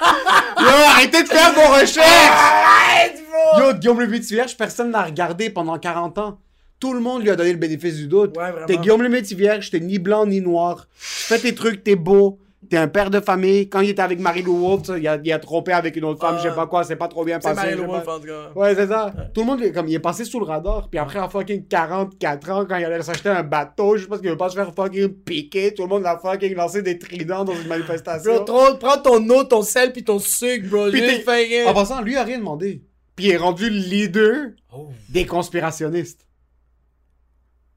Yo, arrêtez de faire vos recherches! Arrête, bro! Yo, Guillaume le personne n'a regardé pendant 40 ans. Tout le monde lui a donné le bénéfice du doute. Ouais. T'es Guillaume le Métivierge, t'es ni blanc ni noir. Tu fais tes trucs, t'es beau. T'es un père de famille. Quand il était avec Marie-Lou Wolfe, il a, il a trompé avec une autre femme, Ah. je sais pas quoi, c'est pas trop bien C'est passé. En tout cas. Ouais, c'est ça. Tout le monde, comme, il est passé sous le radar. Puis après, à fucking 44 ans, quand il allait s'acheter un bateau, je pense qu'il veut pas se faire fucking piquer. Tout le monde a fucking lancé des tridents dans une manifestation. Bro, trop- prends ton eau, ton sel, pis ton sucre, bro. Puis fais- En passant, lui a rien demandé. Puis il est rendu le leader Oh. des conspirationnistes.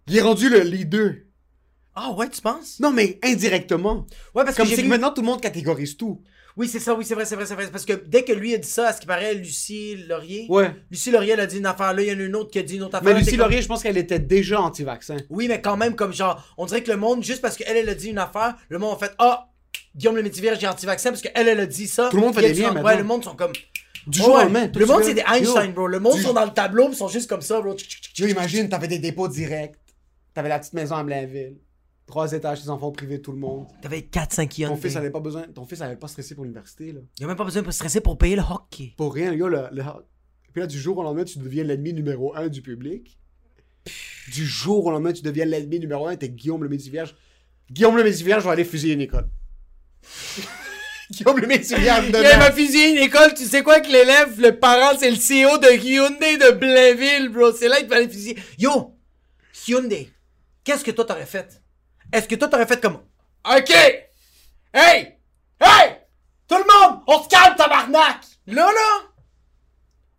Il est rendu le leader. Ah ouais, tu penses? Non, mais indirectement. Ouais, parce que Comme c'est que maintenant tout le monde catégorise tout. Oui, c'est ça, oui, c'est vrai, c'est vrai, c'est vrai. Parce que dès que lui a dit ça, à ce qui paraît, Lucie Laurier... Ouais. Lucie Laurier, elle a dit une affaire là, il y en a une autre qui a dit une autre affaire. Mais Lucie comme- Laurier, je pense qu'elle était déjà anti-vaccin. Oui, mais quand même, comme genre, on dirait que le monde, juste parce qu'elle, elle a dit une affaire, le monde a fait Ah, Guillaume le Métivier, j'ai anti-vaccin parce qu'elle, elle a dit ça. Tout le monde fait des liens dit, Ouais, maintenant. le monde sont comme. Du jour au ouais. lendemain. Le monde, c'est des Einstein, bro. Le monde sont dans le tableau, ils sont juste comme ça, bro. Tu imagines, t'avais des dépôts directs. T'avais la petite maison à Blainville. Trois étages, tes enfants privés, tout le monde. T'avais 4-5 Ton fils avait pas besoin, ton fils avait pas stressé pour l'université, là. Il a même pas besoin de stresser pour payer le hockey. Pour rien, le gars, le, le- Puis là, du jour au lendemain, tu deviens l'ennemi numéro un du public. Du jour au lendemain, tu deviens l'ennemi numéro un, t'es Guillaume le Métivierge. Guillaume le Métivierge va aller fusiller une école. Guillaume le Métivierge Il m'a demain. fusillé une école, tu sais quoi que l'élève, le parent, c'est le CEO de Hyundai de Blainville, bro. C'est là qu'il fallait fusiller. Yo, Hyundai, qu'est-ce que toi t'aurais fait? Est-ce que toi t'aurais fait comme OK! Hey! Hey! Tout le monde! On se calme, tabarnak! Là, là!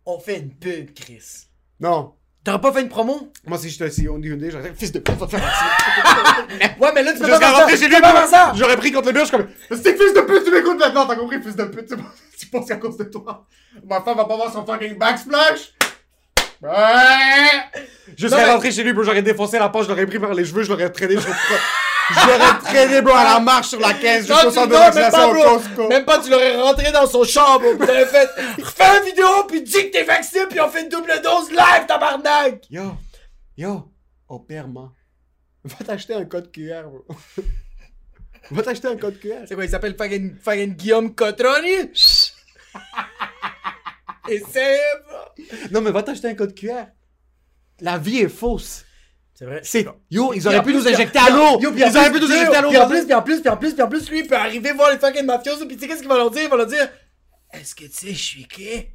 On fait une pub, Chris. Non. T'aurais pas fait une promo? Moi, si j'étais CEO de Hyundai, j'aurais dit, fils de pute, va te faire vacciner. Ouais, mais là, tu peux pas faire ça! chez lui, pas j'aurais pris contre le mur, je suis comme, c'est fils de pute, tu m'écoutes maintenant, t'as compris, fils de pute, tu penses- tu penses qu'à cause de toi, ma femme va pas voir son fucking backsplash? Je serais mais- rentré chez lui, bro, j'aurais défoncé la poche, je l'aurais pris par les cheveux, je l'aurais traîné sur J'aurais traîné, bro, à la marche sur la caisse, tu- centre de vaccination pas, au bro. Costco. Même pas, tu l'aurais rentré dans son chambre, pis t'aurais fait, refais une vidéo, pis dis que t'es vacciné, pis on fait une double dose live, tabarnak! Yo, yo, au pire, man, va t'acheter un code QR, bro. va t'acheter un code QR. C'est quoi, il s'appelle fucking Guillaume Cotroni? Essaye, bro! Non, mais va t'acheter un code QR. La vie est fausse. C'est vrai. C'est. Yo, ils auraient en pu nous injecter à l'eau! Yo, Ils puis en auraient plus- pu nous injecter à l'eau! Puis en plus, puis en plus, puis en plus, puis en plus, lui, il peut arriver voir les fucking mafiosos, puis tu sais qu'est-ce qu'il va leur dire? Il va leur dire, est-ce que tu sais, je suis qui?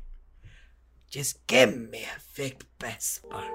Just give me a fake passport.